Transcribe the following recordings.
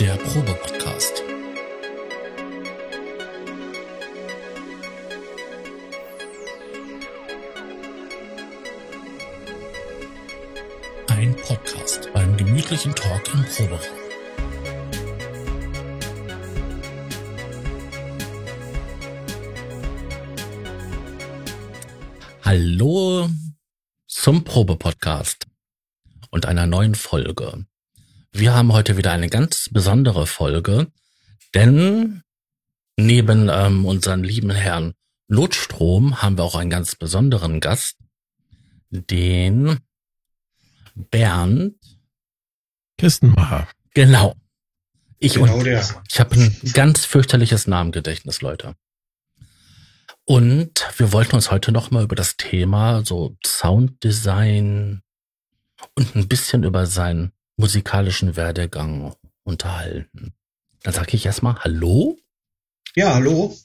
Der Probe-Podcast. Ein Podcast beim gemütlichen Talk im Proberaum. Hallo zum Probe-Podcast und einer neuen Folge. Wir haben heute wieder eine ganz besondere Folge, denn neben ähm, unseren lieben Herrn Notstrom haben wir auch einen ganz besonderen Gast, den Bernd Kistenmacher. Genau. Ich, Genau und, der. ich habe ein ganz fürchterliches Namengedächtnis, Leute. Und wir wollten uns heute noch mal über das Thema so Sounddesign und ein bisschen über seinen musikalischen Werdegang unterhalten. Dann sage ich erstmal Hallo. Ja, hallo.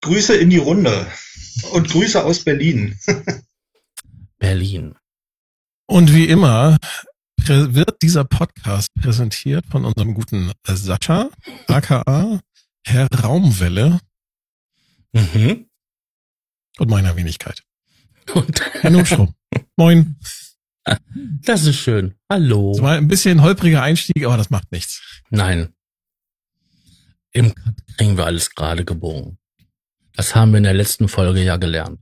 Grüße in die Runde und Grüße aus Berlin. Berlin. Und wie immer wird dieser Podcast präsentiert von unserem guten Sascha, aka Herr Raumwelle Mhm. und meiner Wenigkeit. Und Herr. Moin. das ist schön. Hallo. Das war ein bisschen holpriger Einstieg, aber das macht nichts. Nein. Im Cut kriegen wir alles gerade gebogen. Das haben wir in der letzten Folge ja gelernt.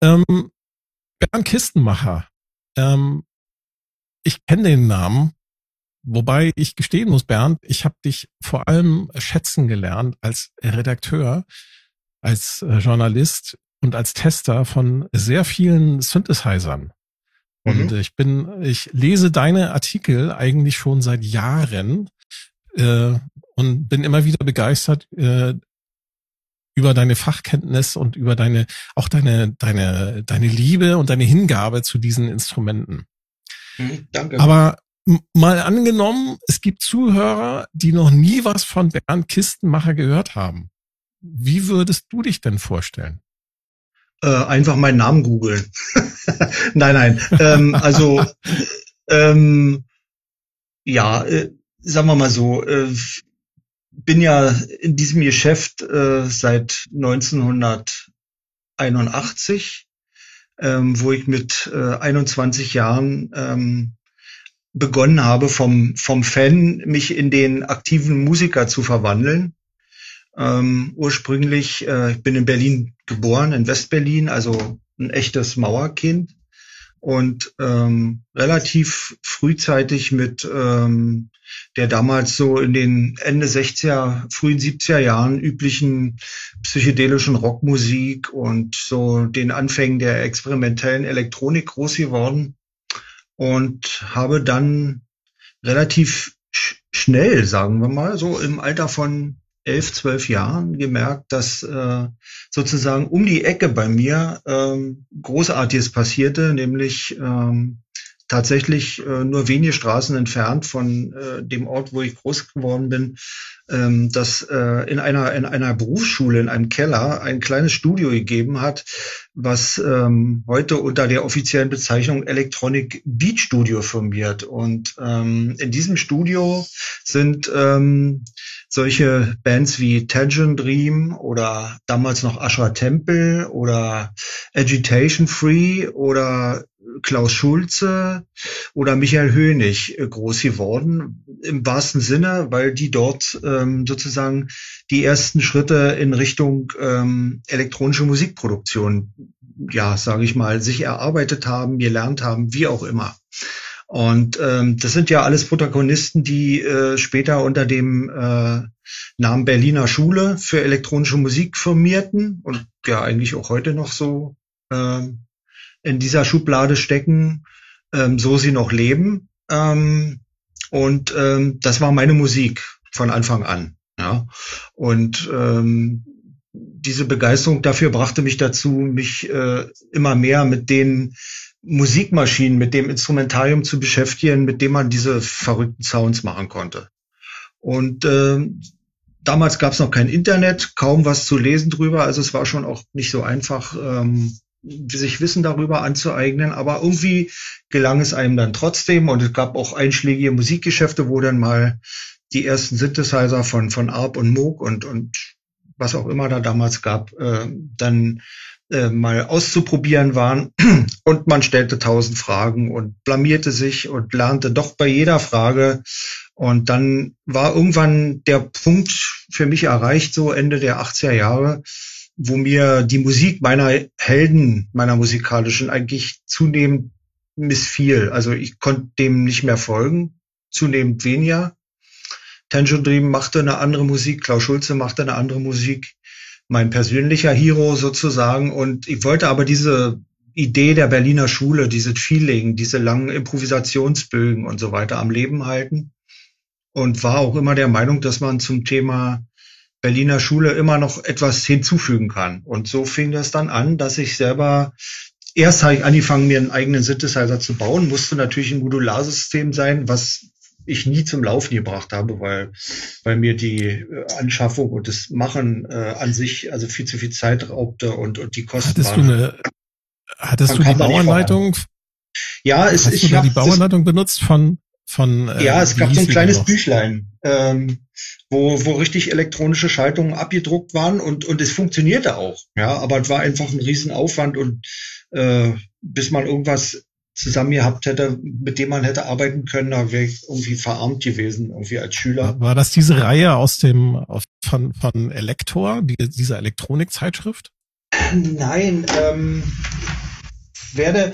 Ähm, Bernd Kistenmacher. Ähm, ich kenne den Namen, wobei ich gestehen muss, Bernd, ich habe dich vor allem schätzen gelernt als Redakteur, als äh, Journalist und als Tester von sehr vielen Synthesizern. Und Mhm. ich bin, ich lese deine Artikel eigentlich schon seit Jahren äh, und bin immer wieder begeistert äh, über deine Fachkenntnis und über deine, auch deine, deine, deine Liebe und deine Hingabe zu diesen Instrumenten. Hm, Danke. Aber mal angenommen, es gibt Zuhörer, die noch nie was von Bernd Kistenmacher gehört haben. Wie würdest du dich denn vorstellen? Äh, einfach meinen Namen googeln. nein, nein. Ähm, also ähm, ja, äh, sagen wir mal so, äh, bin ja in diesem Geschäft äh, seit 1981, ähm, wo ich mit äh, 21 Jahren ähm, begonnen habe, vom, vom Fan mich in den aktiven Musiker zu verwandeln. Ähm, ursprünglich, äh, ich bin in Berlin geboren, in Westberlin, also ein echtes Mauerkind. Und ähm, relativ frühzeitig mit ähm, der damals so in den Ende 60er, frühen 70er Jahren üblichen psychedelischen Rockmusik und so den Anfängen der experimentellen Elektronik groß geworden. Und habe dann relativ sch schnell, sagen wir mal, so im Alter von elf, zwölf Jahren gemerkt, dass äh, sozusagen um die Ecke bei mir ähm, Großartiges passierte, nämlich ähm, tatsächlich äh, nur wenige Straßen entfernt von äh, dem Ort, wo ich groß geworden bin, ähm, dass äh, in einer in einer Berufsschule in einem Keller ein kleines Studio gegeben hat, was ähm, heute unter der offiziellen Bezeichnung Electronic Beat Studio firmiert. Und ähm, in diesem Studio sind ähm, solche Bands wie Tangerine Dream oder damals noch Ashra Temple oder Agitation Free oder Klaus Schulze oder Michael Hönig äh, groß geworden, im wahrsten Sinne, weil die dort ähm, sozusagen die ersten Schritte in Richtung ähm, elektronische Musikproduktion, ja, sage ich mal, sich erarbeitet haben, gelernt haben, wie auch immer. Und ähm, das sind ja alles Protagonisten, die äh, später unter dem äh, Namen Berliner Schule für elektronische Musik firmierten und ja eigentlich auch heute noch so ähm, in dieser Schublade stecken, ähm, so sie noch leben. Ähm, und ähm, das war meine Musik von Anfang an. Ja. Und ähm, diese Begeisterung dafür brachte mich dazu, mich äh, immer mehr mit den Musikmaschinen, mit dem Instrumentarium zu beschäftigen, mit dem man diese verrückten Sounds machen konnte. Und ähm, damals gab es noch kein Internet, kaum was zu lesen drüber, also es war schon auch nicht so einfach, ähm, sich Wissen darüber anzueignen, aber irgendwie gelang es einem dann trotzdem. Und es gab auch einschlägige Musikgeschäfte, wo dann mal die ersten Synthesizer von, von Arp und Moog und, und was auch immer da damals gab, äh, dann äh, mal auszuprobieren waren. Und man stellte tausend Fragen und blamierte sich und lernte doch bei jeder Frage. Und dann war irgendwann der Punkt für mich erreicht, so Ende der 80er Jahre, wo mir die Musik meiner Helden, meiner musikalischen, eigentlich zunehmend missfiel. Also ich konnte dem nicht mehr folgen, zunehmend weniger. Tension Dream machte eine andere Musik, Klaus Schulze machte eine andere Musik, mein persönlicher Hero sozusagen. Und ich wollte aber diese Idee der Berliner Schule, dieses Feeling, diese langen Improvisationsbögen und so weiter am Leben halten. Und war auch immer der Meinung, dass man zum Thema Berliner Schule immer noch etwas hinzufügen kann. Und so fing das dann an, dass ich selber erst habe ich angefangen, mir einen eigenen Synthesizer zu bauen, musste natürlich ein Modularsystem sein, was ich nie zum Laufen gebracht habe, weil, weil mir die äh, Anschaffung und das Machen äh, an sich also viel zu viel Zeit raubte und, und die Kosten hattest waren. Du eine, hattest du die Bauanleitung? Ja, es, Hast ich habe die Bauanleitung benutzt von von äh, ja, es gab so ein kleines Büchlein, ähm, wo wo richtig elektronische Schaltungen abgedruckt waren und und es funktionierte auch, ja, aber es war einfach ein Riesenaufwand und äh, bis man irgendwas zusammen gehabt hätte, mit dem man hätte arbeiten können, da wäre ich irgendwie verarmt gewesen, irgendwie als Schüler. War das diese Reihe aus dem von, von Elektor, die, dieser Elektronikzeitschrift? Nein, ähm, werde,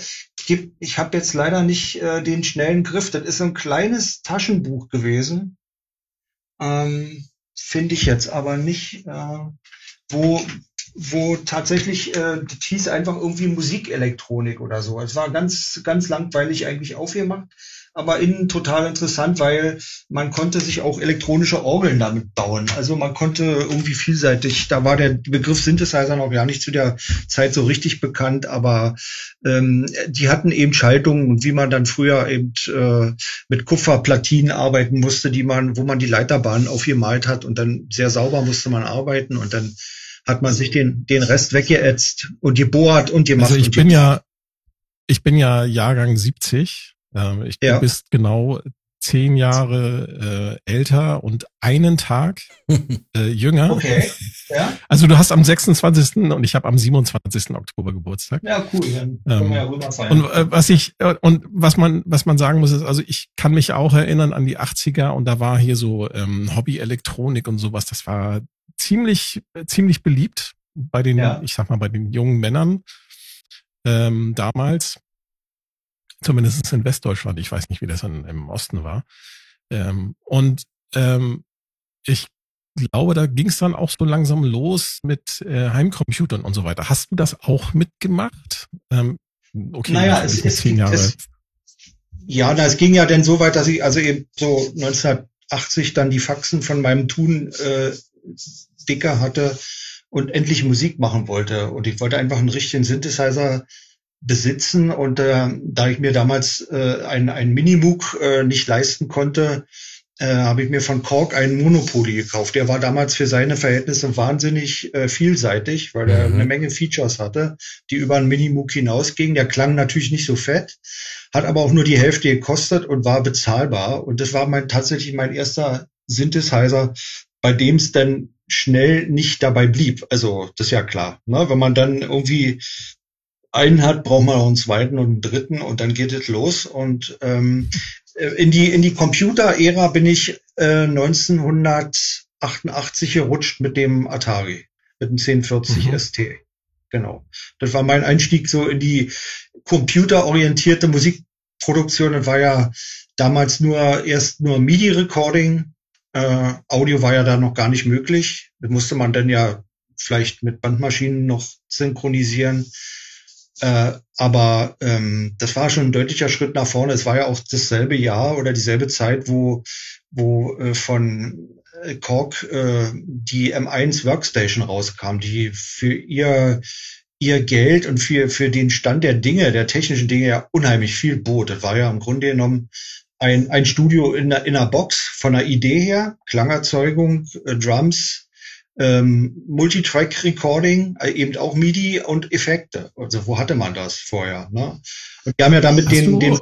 ich habe jetzt leider nicht äh, den schnellen Griff. Das ist so ein kleines Taschenbuch gewesen. Ähm, Finde ich jetzt aber nicht, äh, wo wo tatsächlich, äh, das hieß einfach irgendwie Musikelektronik oder so. Es war ganz, ganz langweilig eigentlich aufgemacht, aber innen total interessant, weil man konnte sich auch elektronische Orgeln damit bauen. Also man konnte irgendwie vielseitig, da war der Begriff Synthesizer noch gar nicht zu der Zeit so richtig bekannt, aber ähm, die hatten eben Schaltungen, wie man dann früher eben äh, mit Kupferplatinen arbeiten musste, die man, wo man die Leiterbahnen aufgemalt hat und dann sehr sauber musste man arbeiten und dann hat man sich den, den Rest weggeätzt und gebohrt und gemacht. Also ich bin ja, ich bin ja Jahrgang 70. Ähm, ich, ja. Du bist genau zehn Jahre äh, älter und einen Tag äh, jünger. Okay. Ja. Also du hast am 26. und ich habe am 27. Oktober Geburtstag. Ja, cool. Dann können wir ja. Und äh, was ich äh, und was man was man sagen muss ist, also ich kann mich auch erinnern an die 80er und da war hier so ähm, Hobby Elektronik und sowas. Das war ziemlich, ziemlich beliebt bei den, ja. ich sag mal, bei den jungen Männern ähm, damals. Zumindest in Westdeutschland. Ich weiß nicht, wie das in, im Osten war. Ähm, und ähm, ich glaube, da ging es dann auch so langsam los mit äh, Heimcomputern und so weiter. Hast du das auch mitgemacht? Ähm, okay, naja, es, es, zehn Jahre. Es, ja, na, es ging ja denn so weit, dass ich also eben so 1980 dann die Faxen von meinem Tun äh, dicker hatte und endlich Musik machen wollte. Und ich wollte einfach einen richtigen Synthesizer besitzen. Und äh, da ich mir damals äh, ein, ein Minimoog äh, nicht leisten konnte, äh, habe ich mir von Korg einen Monopoly gekauft. Der war damals für seine Verhältnisse wahnsinnig äh, vielseitig, weil er mhm. eine Menge Features hatte, die über einen Minimoog hinausgingen. Der klang natürlich nicht so fett, hat aber auch nur die Hälfte gekostet und war bezahlbar. Und das war mein tatsächlich mein erster Synthesizer, bei dem es dann schnell nicht dabei blieb. Also das ist ja klar. Ne? Wenn man dann irgendwie einen hat, braucht man auch einen zweiten und einen dritten und dann geht es los. Und ähm, in die in die Computer-Ära bin ich äh, 1988 gerutscht mit dem Atari, mit dem 1040 mhm. ST. Genau. Das war mein Einstieg so in die computerorientierte Musikproduktion. Das war ja damals nur erst nur MIDI-Recording äh, Audio war ja da noch gar nicht möglich. Das musste man dann ja vielleicht mit Bandmaschinen noch synchronisieren. Äh, aber ähm, das war schon ein deutlicher Schritt nach vorne. Es war ja auch dasselbe Jahr oder dieselbe Zeit, wo, wo äh, von äh, Korg äh, die M1 Workstation rauskam, die für ihr ihr Geld und für, für den Stand der Dinge, der technischen Dinge ja unheimlich viel bot. Das war ja im Grunde genommen ein, ein Studio in, in einer Box von der Idee her, Klangerzeugung, äh, Drums, ähm, Multitrack-Recording, äh, eben auch MIDI und Effekte. Also wo hatte man das vorher? Ne? Und die haben ja damit den, den,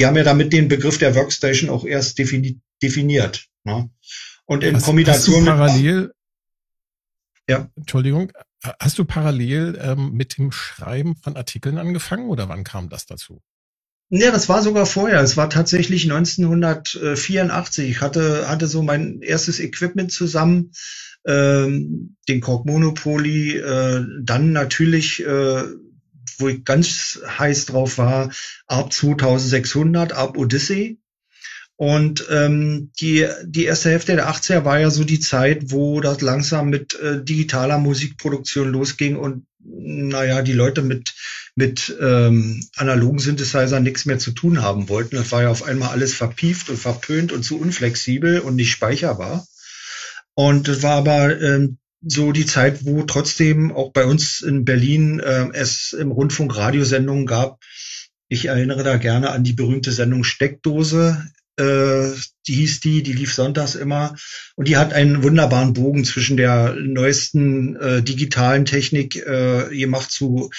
die haben ja damit den Begriff der Workstation auch erst defini definiert. Ne? Und in hast, Kombination hast du parallel, mit, ja. Entschuldigung, hast du parallel ähm, mit dem Schreiben von Artikeln angefangen oder wann kam das dazu? Ja, das war sogar vorher. Es war tatsächlich 1984. Ich hatte, hatte so mein erstes Equipment zusammen, ähm, den Korg Monopoly, äh, dann natürlich, äh, wo ich ganz heiß drauf war, ARP 2600, ARP Odyssey. Und ähm, die, die erste Hälfte der 80er war ja so die Zeit, wo das langsam mit äh, digitaler Musikproduktion losging und naja, die Leute mit, mit ähm, analogen Synthesizern nichts mehr zu tun haben wollten. Das war ja auf einmal alles verpieft und verpönt und zu unflexibel und nicht speicherbar. Und das war aber ähm, so die Zeit, wo trotzdem auch bei uns in Berlin äh, es im Rundfunk Radiosendungen gab. Ich erinnere da gerne an die berühmte Sendung Steckdose. Äh, die hieß die, die lief sonntags immer. Und die hat einen wunderbaren Bogen zwischen der neuesten äh, digitalen Technik äh, gemacht zu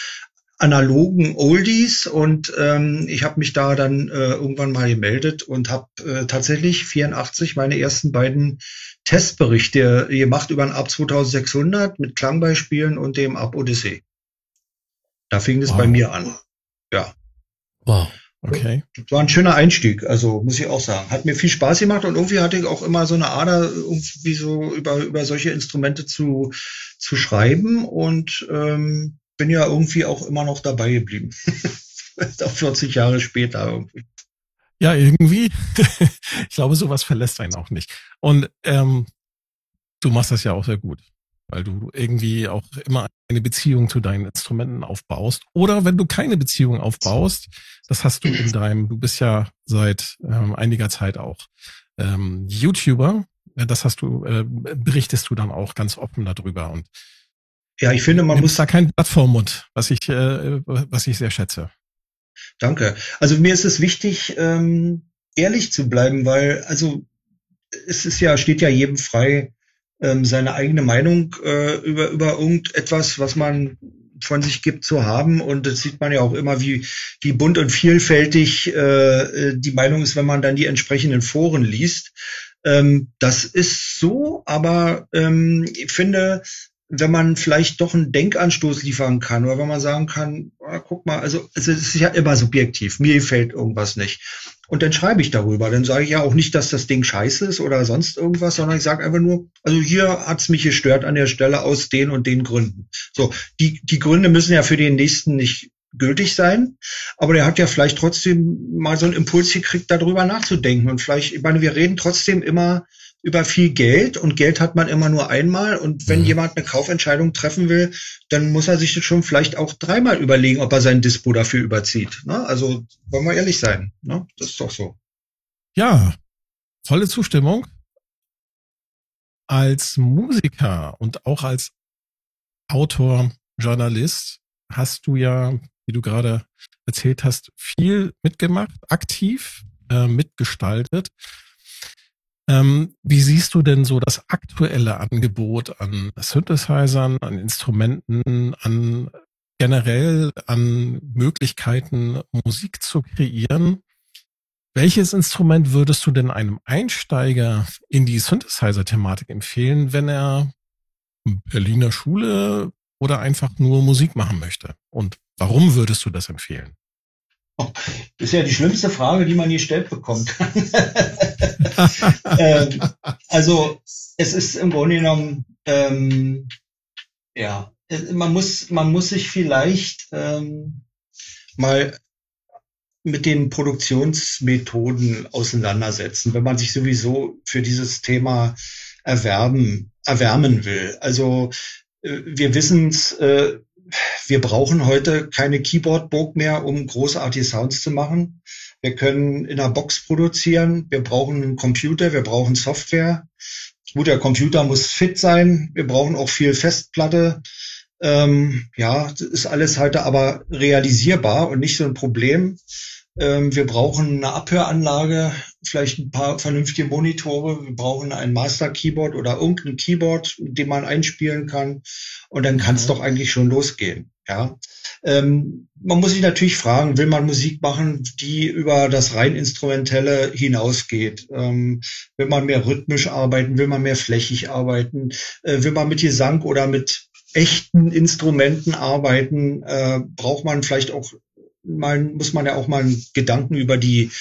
analogen Oldies und ähm, ich habe mich da dann äh, irgendwann mal gemeldet und habe äh, tatsächlich 84 meine ersten beiden Testberichte gemacht über ein ARP 2600 mit Klangbeispielen und dem ARP Odyssey. Da fing es wow. bei mir an. Ja. Wow. Okay. Das war ein schöner Einstieg, also muss ich auch sagen. Hat mir viel Spaß gemacht und irgendwie hatte ich auch immer so eine Ader, irgendwie so über, über solche Instrumente zu, zu schreiben und ähm, bin ja irgendwie auch immer noch dabei geblieben. auch 40 Jahre später irgendwie. Ja, irgendwie. ich glaube, sowas verlässt einen auch nicht. Und ähm, du machst das ja auch sehr gut weil du irgendwie auch immer eine Beziehung zu deinen Instrumenten aufbaust. Oder wenn du keine Beziehung aufbaust, das hast du in deinem, du bist ja seit ähm, einiger Zeit auch ähm, YouTuber, das hast du, äh, berichtest du dann auch ganz offen darüber und ja, ich finde, man muss da kein Blatt vor Mund, was ich, äh, was ich sehr schätze. Danke. Also mir ist es wichtig, ähm, ehrlich zu bleiben, weil also es ist ja steht ja jedem frei, ähm, seine eigene Meinung äh, über, über irgendetwas, was man von sich gibt, zu haben. Und das sieht man ja auch immer, wie, wie bunt und vielfältig äh, die Meinung ist, wenn man dann die entsprechenden Foren liest. Ähm, das ist so, aber ähm, ich finde, wenn man vielleicht doch einen Denkanstoß liefern kann oder wenn man sagen kann, ah, guck mal, also, es ist ja immer subjektiv, mir gefällt irgendwas nicht. Und dann schreibe ich darüber. Dann sage ich ja auch nicht, dass das Ding scheiße ist oder sonst irgendwas, sondern ich sage einfach nur, also hier hat's mich gestört an der Stelle aus den und den Gründen. So, die, die Gründe müssen ja für den nächsten nicht gültig sein, aber der hat ja vielleicht trotzdem mal so einen Impuls gekriegt, darüber nachzudenken. Und vielleicht, ich meine, wir reden trotzdem immer über viel Geld und Geld hat man immer nur einmal und wenn mhm. jemand eine Kaufentscheidung treffen will, dann muss er sich das schon vielleicht auch dreimal überlegen, ob er sein Dispo dafür überzieht. Ne? Also wollen wir ehrlich sein, ne? das ist doch so. Ja, volle Zustimmung. Als Musiker und auch als Autor, Journalist hast du ja, wie du gerade erzählt hast, viel mitgemacht, aktiv äh, mitgestaltet. Ähm, wie siehst du denn so das aktuelle Angebot an Synthesizern, an Instrumenten, an generell an Möglichkeiten, Musik zu kreieren? Welches Instrument würdest du denn einem Einsteiger in die Synthesizer-Thematik empfehlen, wenn er Berliner Schule oder einfach nur Musik machen möchte? Und warum würdest du das empfehlen? Das ist ja die schlimmste Frage, die man gestellt bekommen kann. ähm, also es ist im Grunde genommen, ähm, ja, man muss, man muss sich vielleicht ähm, mal mit den Produktionsmethoden auseinandersetzen, wenn man sich sowieso für dieses Thema erwerben, erwärmen will. Also äh, wir wissen es, äh, wir brauchen heute keine Keyboard-Burg mehr, um großartige Sounds zu machen. Wir können in einer Box produzieren. Wir brauchen einen Computer. Wir brauchen Software. Gut, der Computer muss fit sein. Wir brauchen auch viel Festplatte. Ähm, ja, ist alles heute aber realisierbar und nicht so ein Problem. Ähm, wir brauchen eine Abhöranlage, vielleicht ein paar vernünftige Monitore. Wir brauchen ein Master Keyboard oder irgendein Keyboard, den man einspielen kann. Und dann kann es mhm. doch eigentlich schon losgehen. Ja. Ähm, man muss sich natürlich fragen, will man Musik machen, die über das rein instrumentelle hinausgeht? Ähm, will man mehr rhythmisch arbeiten? Will man mehr flächig arbeiten? Äh, will man mit Gesang oder mit echten Instrumenten arbeiten? Äh, braucht man vielleicht auch mal, muss man ja auch mal einen Gedanken über die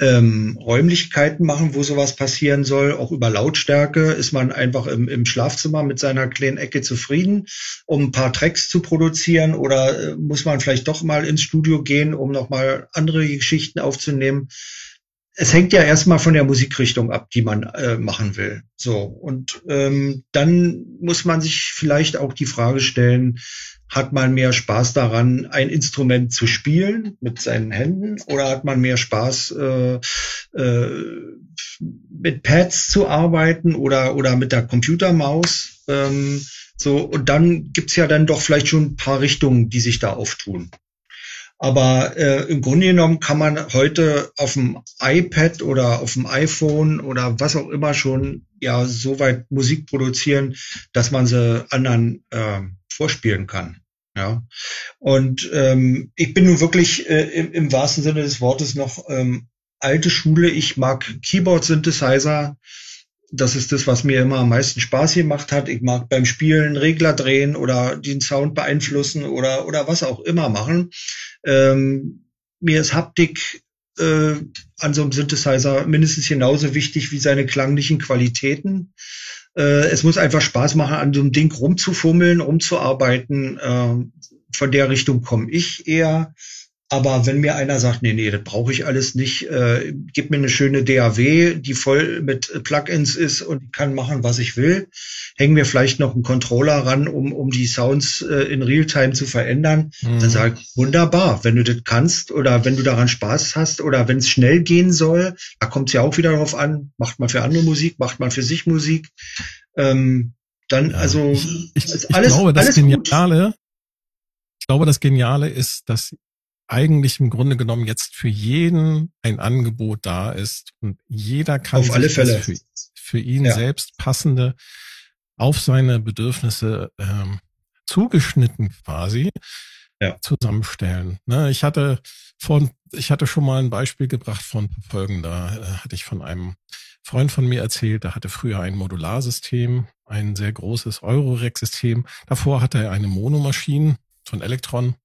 ähm, Räumlichkeiten machen, wo sowas passieren soll, auch über Lautstärke. Ist man einfach im, im Schlafzimmer mit seiner kleinen Ecke zufrieden, um ein paar Tracks zu produzieren oder äh, muss man vielleicht doch mal ins Studio gehen, um nochmal andere Geschichten aufzunehmen? Es hängt ja erstmal von der Musikrichtung ab, die man äh, machen will. So und ähm, dann muss man sich vielleicht auch die Frage stellen, hat man mehr Spaß daran, ein Instrument zu spielen mit seinen Händen oder hat man mehr Spaß, äh, äh, mit Pads zu arbeiten oder, oder mit der Computermaus? Ähm, so, und dann gibt's ja dann doch vielleicht schon ein paar Richtungen, die sich da auftun. Aber äh, im Grunde genommen kann man heute auf dem iPad oder auf dem iPhone oder was auch immer schon ja so weit Musik produzieren, dass man sie anderen äh, vorspielen kann. Ja. Und ähm, ich bin nun wirklich äh, im, im wahrsten Sinne des Wortes noch ähm, alte Schule. Ich mag Keyboard-Synthesizer. Das ist das, was mir immer am meisten Spaß gemacht hat. Ich mag beim Spielen Regler drehen oder den Sound beeinflussen oder, oder was auch immer machen. Ähm, mir ist Haptik äh, an so einem Synthesizer mindestens genauso wichtig wie seine klanglichen Qualitäten. Äh, es muss einfach Spaß machen, an so einem Ding rumzufummeln, rumzuarbeiten. Äh, von der Richtung komme ich eher. Aber wenn mir einer sagt, nee, nee, das brauche ich alles nicht, äh, gib mir eine schöne DAW, die voll mit Plugins ist und kann machen, was ich will, hängen wir vielleicht noch einen Controller ran, um, um die Sounds äh, in Realtime zu verändern, mhm. dann sage ich, wunderbar, wenn du das kannst oder wenn du daran Spaß hast oder wenn es schnell gehen soll, da kommt es ja auch wieder darauf an, macht man für andere Musik, macht man für sich Musik. Ähm, dann, also ich, ich, ich alles, glaube, das alles Geniale, gut. ich glaube, das Geniale ist, dass eigentlich im Grunde genommen jetzt für jeden ein Angebot da ist und jeder kann auf alle Fälle für, für ihn ja. selbst passende auf seine Bedürfnisse ähm, zugeschnitten quasi ja. zusammenstellen. Ne, ich hatte von, ich hatte schon mal ein Beispiel gebracht von folgender, äh, hatte ich von einem Freund von mir erzählt, der hatte früher ein Modularsystem, ein sehr großes Eurorex-System. Davor hatte er eine Monomaschine von Elektron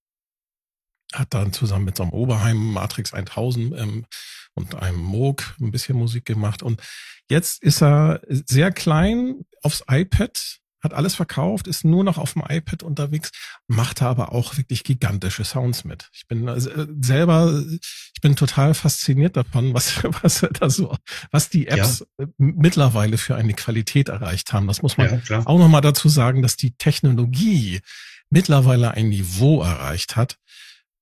hat dann zusammen mit so einem Oberheim Matrix 1000 ähm, und einem Moog ein bisschen Musik gemacht. Und jetzt ist er sehr klein aufs iPad, hat alles verkauft, ist nur noch auf dem iPad unterwegs, macht aber auch wirklich gigantische Sounds mit. Ich bin also selber, ich bin total fasziniert davon, was, was da so, was die Apps ja. mittlerweile für eine Qualität erreicht haben. Das muss man ja, auch nochmal dazu sagen, dass die Technologie mittlerweile ein Niveau erreicht hat,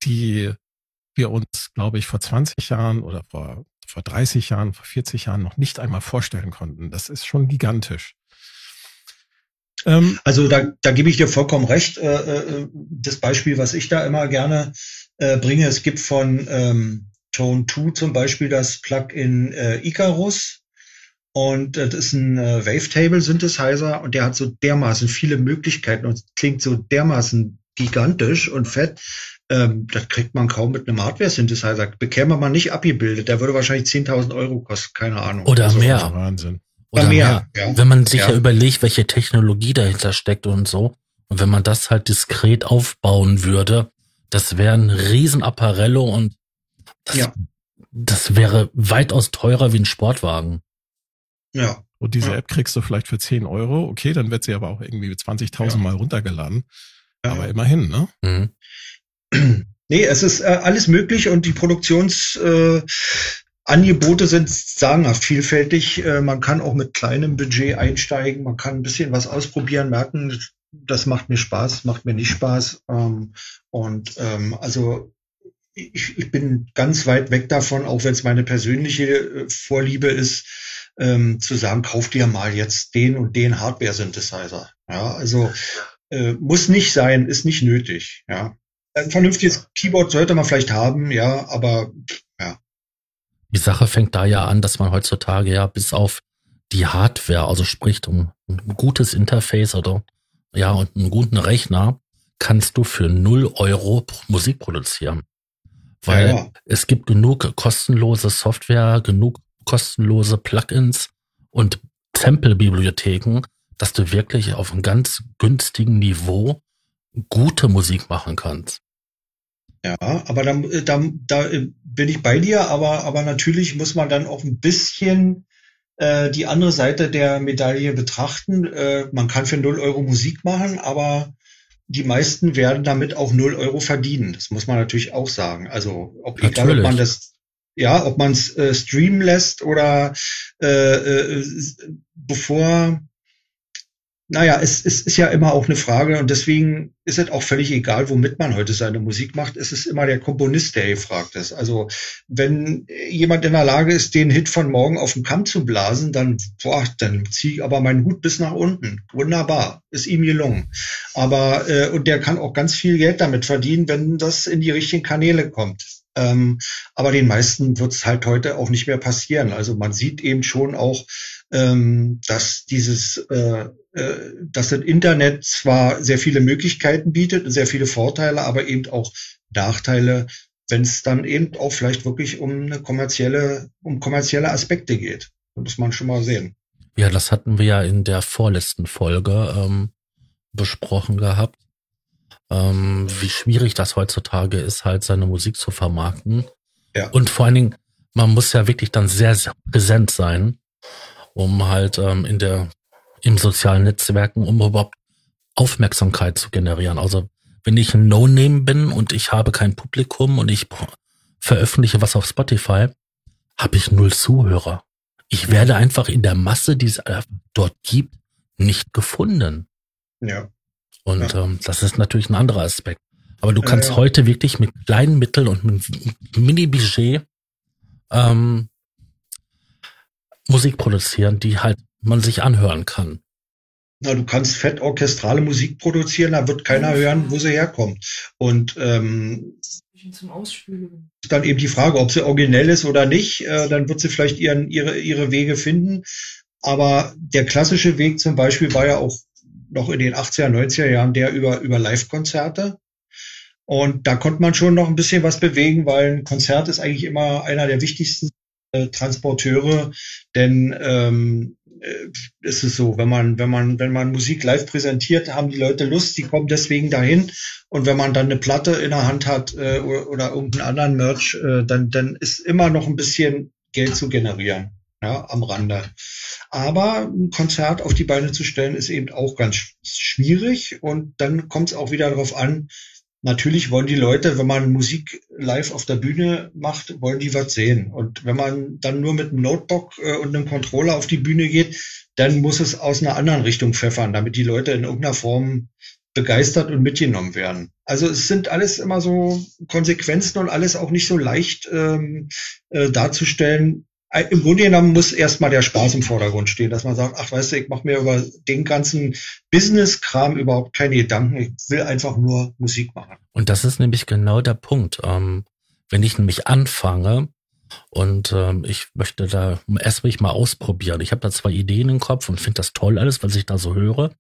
die wir uns, glaube ich, vor 20 Jahren oder vor, vor 30 Jahren, vor 40 Jahren noch nicht einmal vorstellen konnten. Das ist schon gigantisch. Ähm, also da, da gebe ich dir vollkommen recht. Äh, äh, das Beispiel, was ich da immer gerne äh, bringe, es gibt von ähm, Tone 2 zum Beispiel das Plugin äh, Icarus. Und das ist ein Wavetable-Synthesizer und der hat so dermaßen viele Möglichkeiten und klingt so dermaßen gigantisch und fett, ähm, das kriegt man kaum mit einem Hardware-Synthesizer. Bekäme man nicht abgebildet. Der würde wahrscheinlich 10.000 Euro kosten, keine Ahnung. Oder also, mehr. Wahnsinn. Oder mehr. mehr. Ja. Wenn man sich ja. ja überlegt, welche Technologie dahinter steckt und so. Und wenn man das halt diskret aufbauen würde, das wäre ein Riesenapparello und das, ja. das wäre weitaus teurer wie ein Sportwagen. Ja. Und diese ja. App kriegst du vielleicht für 10 Euro. Okay, dann wird sie aber auch irgendwie 20.000 Mal runtergeladen. Aber immerhin, ne? Mhm. Nee, es ist äh, alles möglich und die Produktionsangebote äh, sind sagenhaft vielfältig. Äh, man kann auch mit kleinem Budget einsteigen, man kann ein bisschen was ausprobieren, merken, das macht mir Spaß, macht mir nicht Spaß. Ähm, und ähm, also ich, ich bin ganz weit weg davon, auch wenn es meine persönliche äh, Vorliebe ist, ähm, zu sagen, kauf dir mal jetzt den und den Hardware-Synthesizer. Ja, also äh, muss nicht sein, ist nicht nötig. Ja, ein vernünftiges Keyboard sollte man vielleicht haben, ja, aber ja. Die Sache fängt da ja an, dass man heutzutage ja bis auf die Hardware, also spricht um ein gutes Interface oder ja und einen guten Rechner, kannst du für null Euro Musik produzieren. Weil ja, ja. es gibt genug kostenlose Software, genug kostenlose Plugins und Sample-Bibliotheken, dass du wirklich auf einem ganz günstigen Niveau gute Musik machen kannst. Ja, aber da, da, da bin ich bei dir, aber, aber natürlich muss man dann auch ein bisschen äh, die andere Seite der Medaille betrachten. Äh, man kann für 0 Euro Musik machen, aber die meisten werden damit auch 0 Euro verdienen. Das muss man natürlich auch sagen. Also ob, egal, ob man das ja, ob man es äh, streamen lässt oder äh, äh, bevor naja, es, es ist ja immer auch eine Frage und deswegen ist es auch völlig egal, womit man heute seine Musik macht. Es ist immer der Komponist, der gefragt ist. Also wenn jemand in der Lage ist, den Hit von morgen auf den Kamm zu blasen, dann, boah, dann ziehe ich aber meinen Hut bis nach unten. Wunderbar, ist ihm gelungen. Aber äh, und der kann auch ganz viel Geld damit verdienen, wenn das in die richtigen Kanäle kommt. Ähm, aber den meisten wird es halt heute auch nicht mehr passieren. Also man sieht eben schon auch, ähm, dass dieses, äh, dass das Internet zwar sehr viele Möglichkeiten bietet, sehr viele Vorteile, aber eben auch Nachteile, wenn es dann eben auch vielleicht wirklich um eine kommerzielle, um kommerzielle Aspekte geht. Das muss man schon mal sehen. Ja, das hatten wir ja in der vorletzten Folge ähm, besprochen gehabt ähm, wie schwierig das heutzutage ist, halt seine Musik zu vermarkten. Ja. Und vor allen Dingen, man muss ja wirklich dann sehr, sehr präsent sein, um halt ähm, in der im sozialen Netzwerken, um überhaupt Aufmerksamkeit zu generieren. Also wenn ich ein No-Name bin und ich habe kein Publikum und ich veröffentliche was auf Spotify, habe ich null Zuhörer. Ich werde einfach in der Masse, die es dort gibt, nicht gefunden. Ja. Und ja. ähm, das ist natürlich ein anderer Aspekt. Aber du kannst ja, ja. heute wirklich mit kleinen Mitteln und mit Mini-Budget ähm, Musik produzieren, die halt man sich anhören kann. Na, du kannst fett orchestrale Musik produzieren, da wird keiner hören, wo sie herkommt. Und ähm, zum Ausspülen. Dann eben die Frage, ob sie originell ist oder nicht. Äh, dann wird sie vielleicht ihren, ihre, ihre Wege finden. Aber der klassische Weg zum Beispiel war ja auch noch in den 80er, 90er Jahren der über, über Live-Konzerte. Und da konnte man schon noch ein bisschen was bewegen, weil ein Konzert ist eigentlich immer einer der wichtigsten äh, Transporteure, denn ähm, äh, ist es so, wenn man, wenn man, wenn man Musik live präsentiert, haben die Leute Lust, die kommen deswegen dahin. Und wenn man dann eine Platte in der Hand hat äh, oder, oder irgendeinen anderen Merch, äh, dann, dann ist immer noch ein bisschen Geld zu generieren ja, am Rande. Aber ein Konzert auf die Beine zu stellen, ist eben auch ganz schwierig. Und dann kommt es auch wieder darauf an, natürlich wollen die Leute, wenn man Musik live auf der Bühne macht, wollen die was sehen. Und wenn man dann nur mit einem Notebook äh, und einem Controller auf die Bühne geht, dann muss es aus einer anderen Richtung pfeffern, damit die Leute in irgendeiner Form begeistert und mitgenommen werden. Also es sind alles immer so Konsequenzen und alles auch nicht so leicht ähm, äh, darzustellen, im Grunde genommen muss erstmal der Spaß im Vordergrund stehen, dass man sagt, ach weißt du, ich mache mir über den ganzen Business-Kram überhaupt keine Gedanken, ich will einfach nur Musik machen. Und das ist nämlich genau der Punkt. Ähm, wenn ich nämlich anfange und ähm, ich möchte da erst mal ausprobieren, ich habe da zwei Ideen im Kopf und finde das toll alles, was ich da so höre,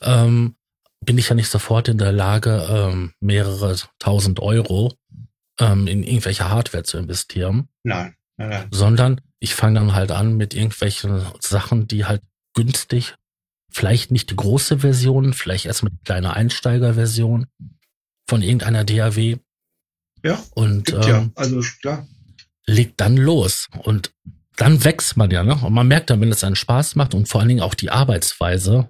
ähm, bin ich ja nicht sofort in der Lage, ähm, mehrere tausend Euro ähm, in irgendwelche Hardware zu investieren. Nein. Ja. Sondern ich fange dann halt an mit irgendwelchen Sachen, die halt günstig, vielleicht nicht die große Version, vielleicht erstmal die kleine Einsteigerversion von irgendeiner DAW. Ja. Und ähm, ja, also klar. legt dann los. Und dann wächst man ja, ne? Und man merkt dann, wenn es einen Spaß macht und vor allen Dingen auch die Arbeitsweise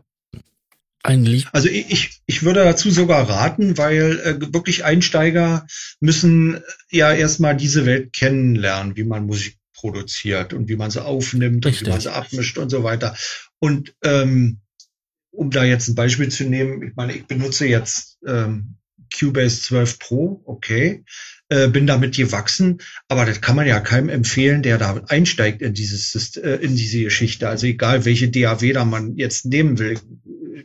liegt. Also ich, ich würde dazu sogar raten, weil äh, wirklich Einsteiger müssen ja erstmal diese Welt kennenlernen, wie man Musik produziert und wie man sie aufnimmt Richtig. und wie man sie abmischt und so weiter. Und ähm, um da jetzt ein Beispiel zu nehmen, ich meine, ich benutze jetzt ähm, Cubase 12 Pro, okay, äh, bin damit gewachsen, aber das kann man ja keinem empfehlen, der da einsteigt in dieses äh, in diese Geschichte. Also egal welche DAW da man jetzt nehmen will,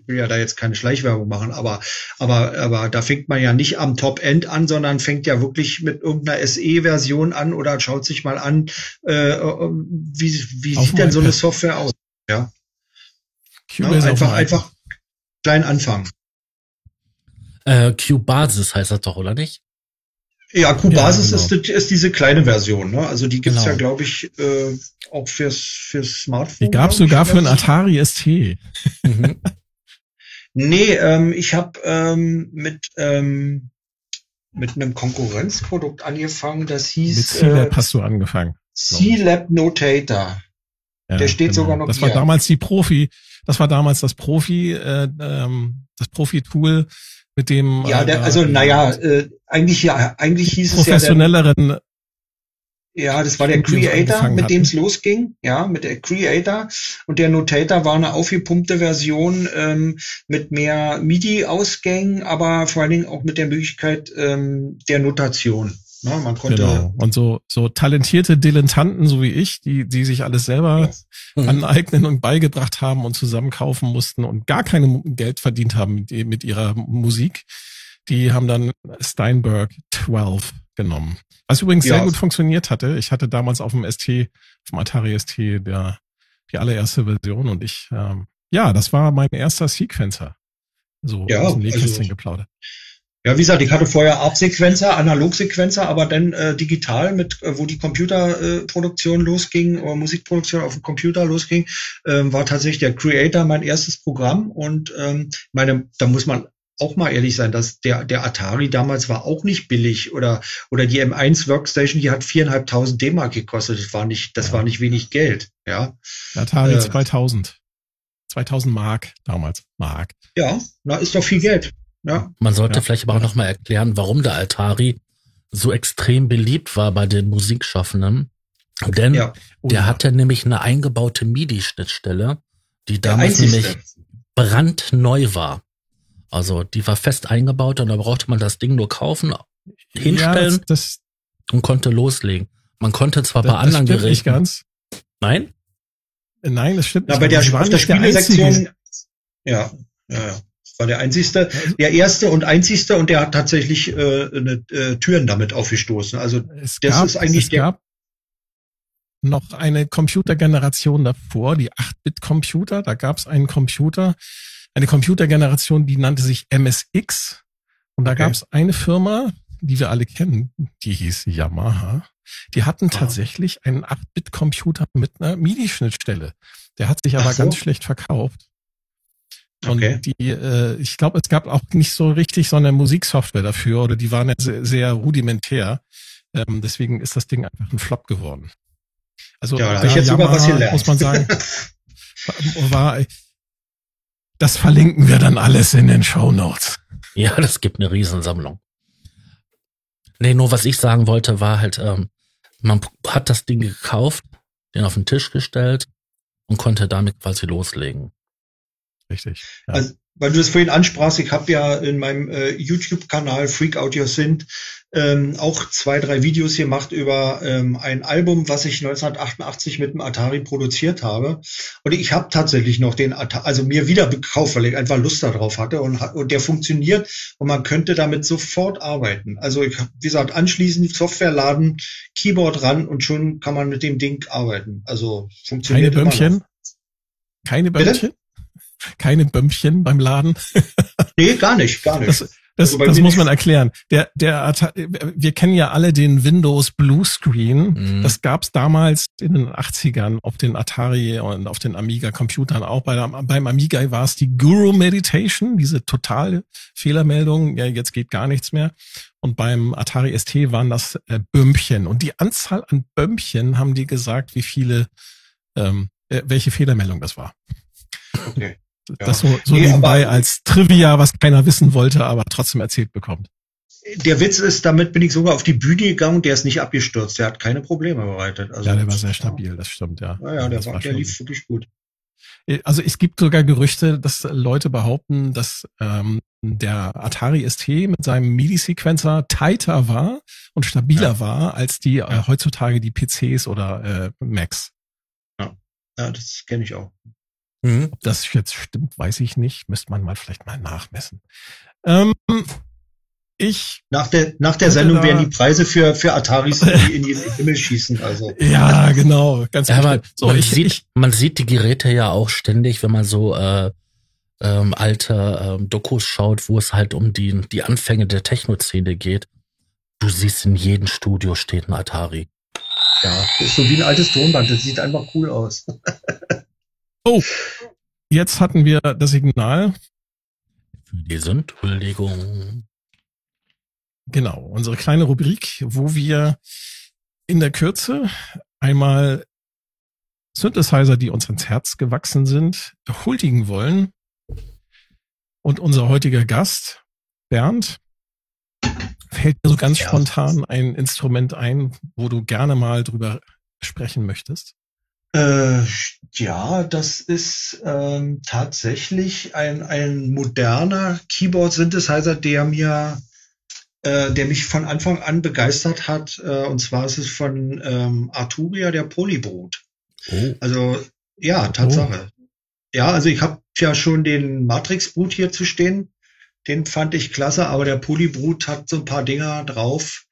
will ja da jetzt keine Schleichwerbung machen, aber, aber, aber da fängt man ja nicht am Top-End an, sondern fängt ja wirklich mit irgendeiner SE-Version an oder schaut sich mal an, äh, wie, wie sieht denn so eine Software aus? Ja. Cubase ja, einfach, einfach klein anfangen. Äh, Q-Basis heißt das doch, oder nicht? Ja, Q-Basis ja, genau. ist, ist diese kleine Version. Ne? Also die gibt's genau. ja, glaube ich, äh, auch fürs, fürs Smartphone. Die gab's sogar für ein Atari ST. Mhm. nee, ähm, ich habe ähm, mit, ähm, mit einem Konkurrenzprodukt angefangen, das hieß... Mit C-Lab äh, hast du angefangen. C-Lab Notator. Ja, Der steht genau. sogar noch Das hier. war damals die Profi, das war damals das Profi, äh, ähm, das Profi-Tool, mit dem. Ja, der, äh, also naja, äh, eigentlich ja, eigentlich hieß es ja. Professionelleren. Ja, das war der Creator, mit dem es losging, ja, mit der Creator und der Notator war eine aufgepumpte Version ähm, mit mehr MIDI-Ausgängen, aber vor allen Dingen auch mit der Möglichkeit ähm, der Notation. Ne, man konnte genau. Und so, so talentierte Dilettanten, so wie ich, die, die sich alles selber ja. Mhm. aneignen und beigebracht haben und zusammenkaufen mussten und gar kein Geld verdient haben mit, mit ihrer Musik, die haben dann Steinberg 12 genommen. Was übrigens ja. sehr gut funktioniert hatte. Ich hatte damals auf dem ST, auf dem Atari ST, der, die allererste Version und ich, ähm, ja, das war mein erster Sequencer. So ja, aus dem Nähkästchen also, geplaudert. Ja, wie gesagt, ich hatte vorher Art-Sequencer, Analog-Sequencer, aber dann äh, digital mit, äh, wo die Computerproduktion äh, losging, oder Musikproduktion auf dem Computer losging, ähm, war tatsächlich der Creator mein erstes Programm und ähm, meine, da muss man auch mal ehrlich sein, dass der, der Atari damals war auch nicht billig oder, oder die M1 Workstation, die hat viereinhalbtausend D-Mark gekostet. Das war nicht, das ja. war nicht wenig Geld, ja. Atari äh, 2000. 2000 Mark damals. Mark. Ja, na, ist doch viel Geld. Ja. Man sollte ja. vielleicht aber auch nochmal erklären, warum der Atari so extrem beliebt war bei den Musikschaffenden. Denn ja. der ja. hatte nämlich eine eingebaute MIDI-Schnittstelle, die damals nämlich brandneu war. Also die war fest eingebaut und da brauchte man das Ding nur kaufen, hinstellen ja, das, das, und konnte loslegen. Man konnte zwar das, bei anderen Geräten. Nicht ganz. Nein? Nein, das stimmt nicht. Aber der, auf der Spielesektion. Ja, ja, ja war der einzigste, der erste und einzigste und der hat tatsächlich äh, eine, äh, Türen damit aufgestoßen. Also es das gab, ist eigentlich es der. Gab noch eine Computergeneration davor, die 8-Bit-Computer. Da gab es einen Computer, eine Computergeneration, die nannte sich MSX. Und da okay. gab es eine Firma, die wir alle kennen, die hieß Yamaha. Die hatten ah. tatsächlich einen 8-Bit-Computer mit einer MIDI-Schnittstelle. Der hat sich aber so. ganz schlecht verkauft. Und okay. die, äh, ich glaube, es gab auch nicht so richtig so eine Musiksoftware dafür oder die waren ja sehr, sehr rudimentär. Ähm, deswegen ist das Ding einfach ein Flop geworden. Also ja, da ich jetzt Yamaha, sogar was gelernt. muss man sagen, war, das verlinken wir dann alles in den Show Notes. Ja, das gibt eine Riesensammlung. Nee, nur was ich sagen wollte, war halt, ähm, man hat das Ding gekauft, den auf den Tisch gestellt und konnte damit quasi loslegen. Richtig. Ja. Also, weil du das vorhin ansprachst, ich habe ja in meinem äh, YouTube-Kanal Freak Out Your Synth ähm, auch zwei, drei Videos gemacht über ähm, ein Album, was ich 1988 mit dem Atari produziert habe. Und ich habe tatsächlich noch den Atari, also mir wieder gekauft, weil ich einfach Lust darauf hatte und, und der funktioniert und man könnte damit sofort arbeiten. Also ich habe, wie gesagt, anschließend Software laden, Keyboard ran und schon kann man mit dem Ding arbeiten. Also funktioniert. Keine Bömmchen? Keine Bömmchen? Bitte? keine Bömpchen beim Laden. nee, gar nicht, gar nicht. Das, das, also das muss man erklären. Der, der, wir kennen ja alle den Windows Blue Screen. Mhm. Das gab's damals in den 80ern auf den Atari und auf den Amiga Computern auch. Bei der, beim Amiga war es die Guru Meditation, diese totale Fehlermeldung. Ja, jetzt geht gar nichts mehr. Und beim Atari ST waren das äh, Bömpchen. Und die Anzahl an Bömpchen haben die gesagt, wie viele, ähm, äh, welche Fehlermeldung das war. Okay. Das so, so nee, nebenbei als Trivia, was keiner wissen wollte, aber trotzdem erzählt bekommt. Der Witz ist, damit bin ich sogar auf die Bühne gegangen, der ist nicht abgestürzt, der hat keine Probleme bereitet. Also, ja, der war sehr stabil, das stimmt, ja. Ja, ja der, war, der lief wirklich gut. Äh, also es gibt sogar Gerüchte, dass Leute behaupten, dass ähm, der Atari ST mit seinem MIDI-Sequencer tighter war und stabiler ja. war als die äh, heutzutage die PCs oder äh, Macs. Ja, ja das kenne ich auch. Mhm. Ob das jetzt stimmt, weiß ich nicht. Müsste man mal vielleicht mal nachmessen. Ähm, ich nach der nach der Sendung werden die Preise für für Ataris in den Himmel schießen. Also ja, genau, ganz ja, aber so, man ich, sieht ich, man sieht die Geräte ja auch ständig, wenn man so äh, ähm, alte ähm, Dokus schaut, wo es halt um die die Anfänge der Techno-Szene geht. Du siehst in jedem Studio steht ein Atari. Ja, das ist so wie ein altes Tonband. Das sieht einfach cool aus. oh, jetzt hatten wir das Signal. Für diese Entschuldigung. Genau, unsere kleine Rubrik, wo wir in der Kürze einmal Synthesizer, die uns ins Herz gewachsen sind, huldigen wollen. Und unser heutiger Gast, Bernd, fällt mir so ganz ja. spontan ein Instrument ein, wo du gerne mal drüber sprechen möchtest? Äh, ja, das ist ähm, tatsächlich ein, ein moderner Keyboard-Synthesizer, der mir äh, der mich von Anfang an begeistert hat. Äh, und zwar ist es von ähm, Arturia, der Polybrut. Oh. Also ja, Tatsache. Oh. Ja, also ich habe ja schon den Matrix-Brut hier zu stehen. Den fand ich klasse, aber der Polybrut hat so ein paar Dinger drauf,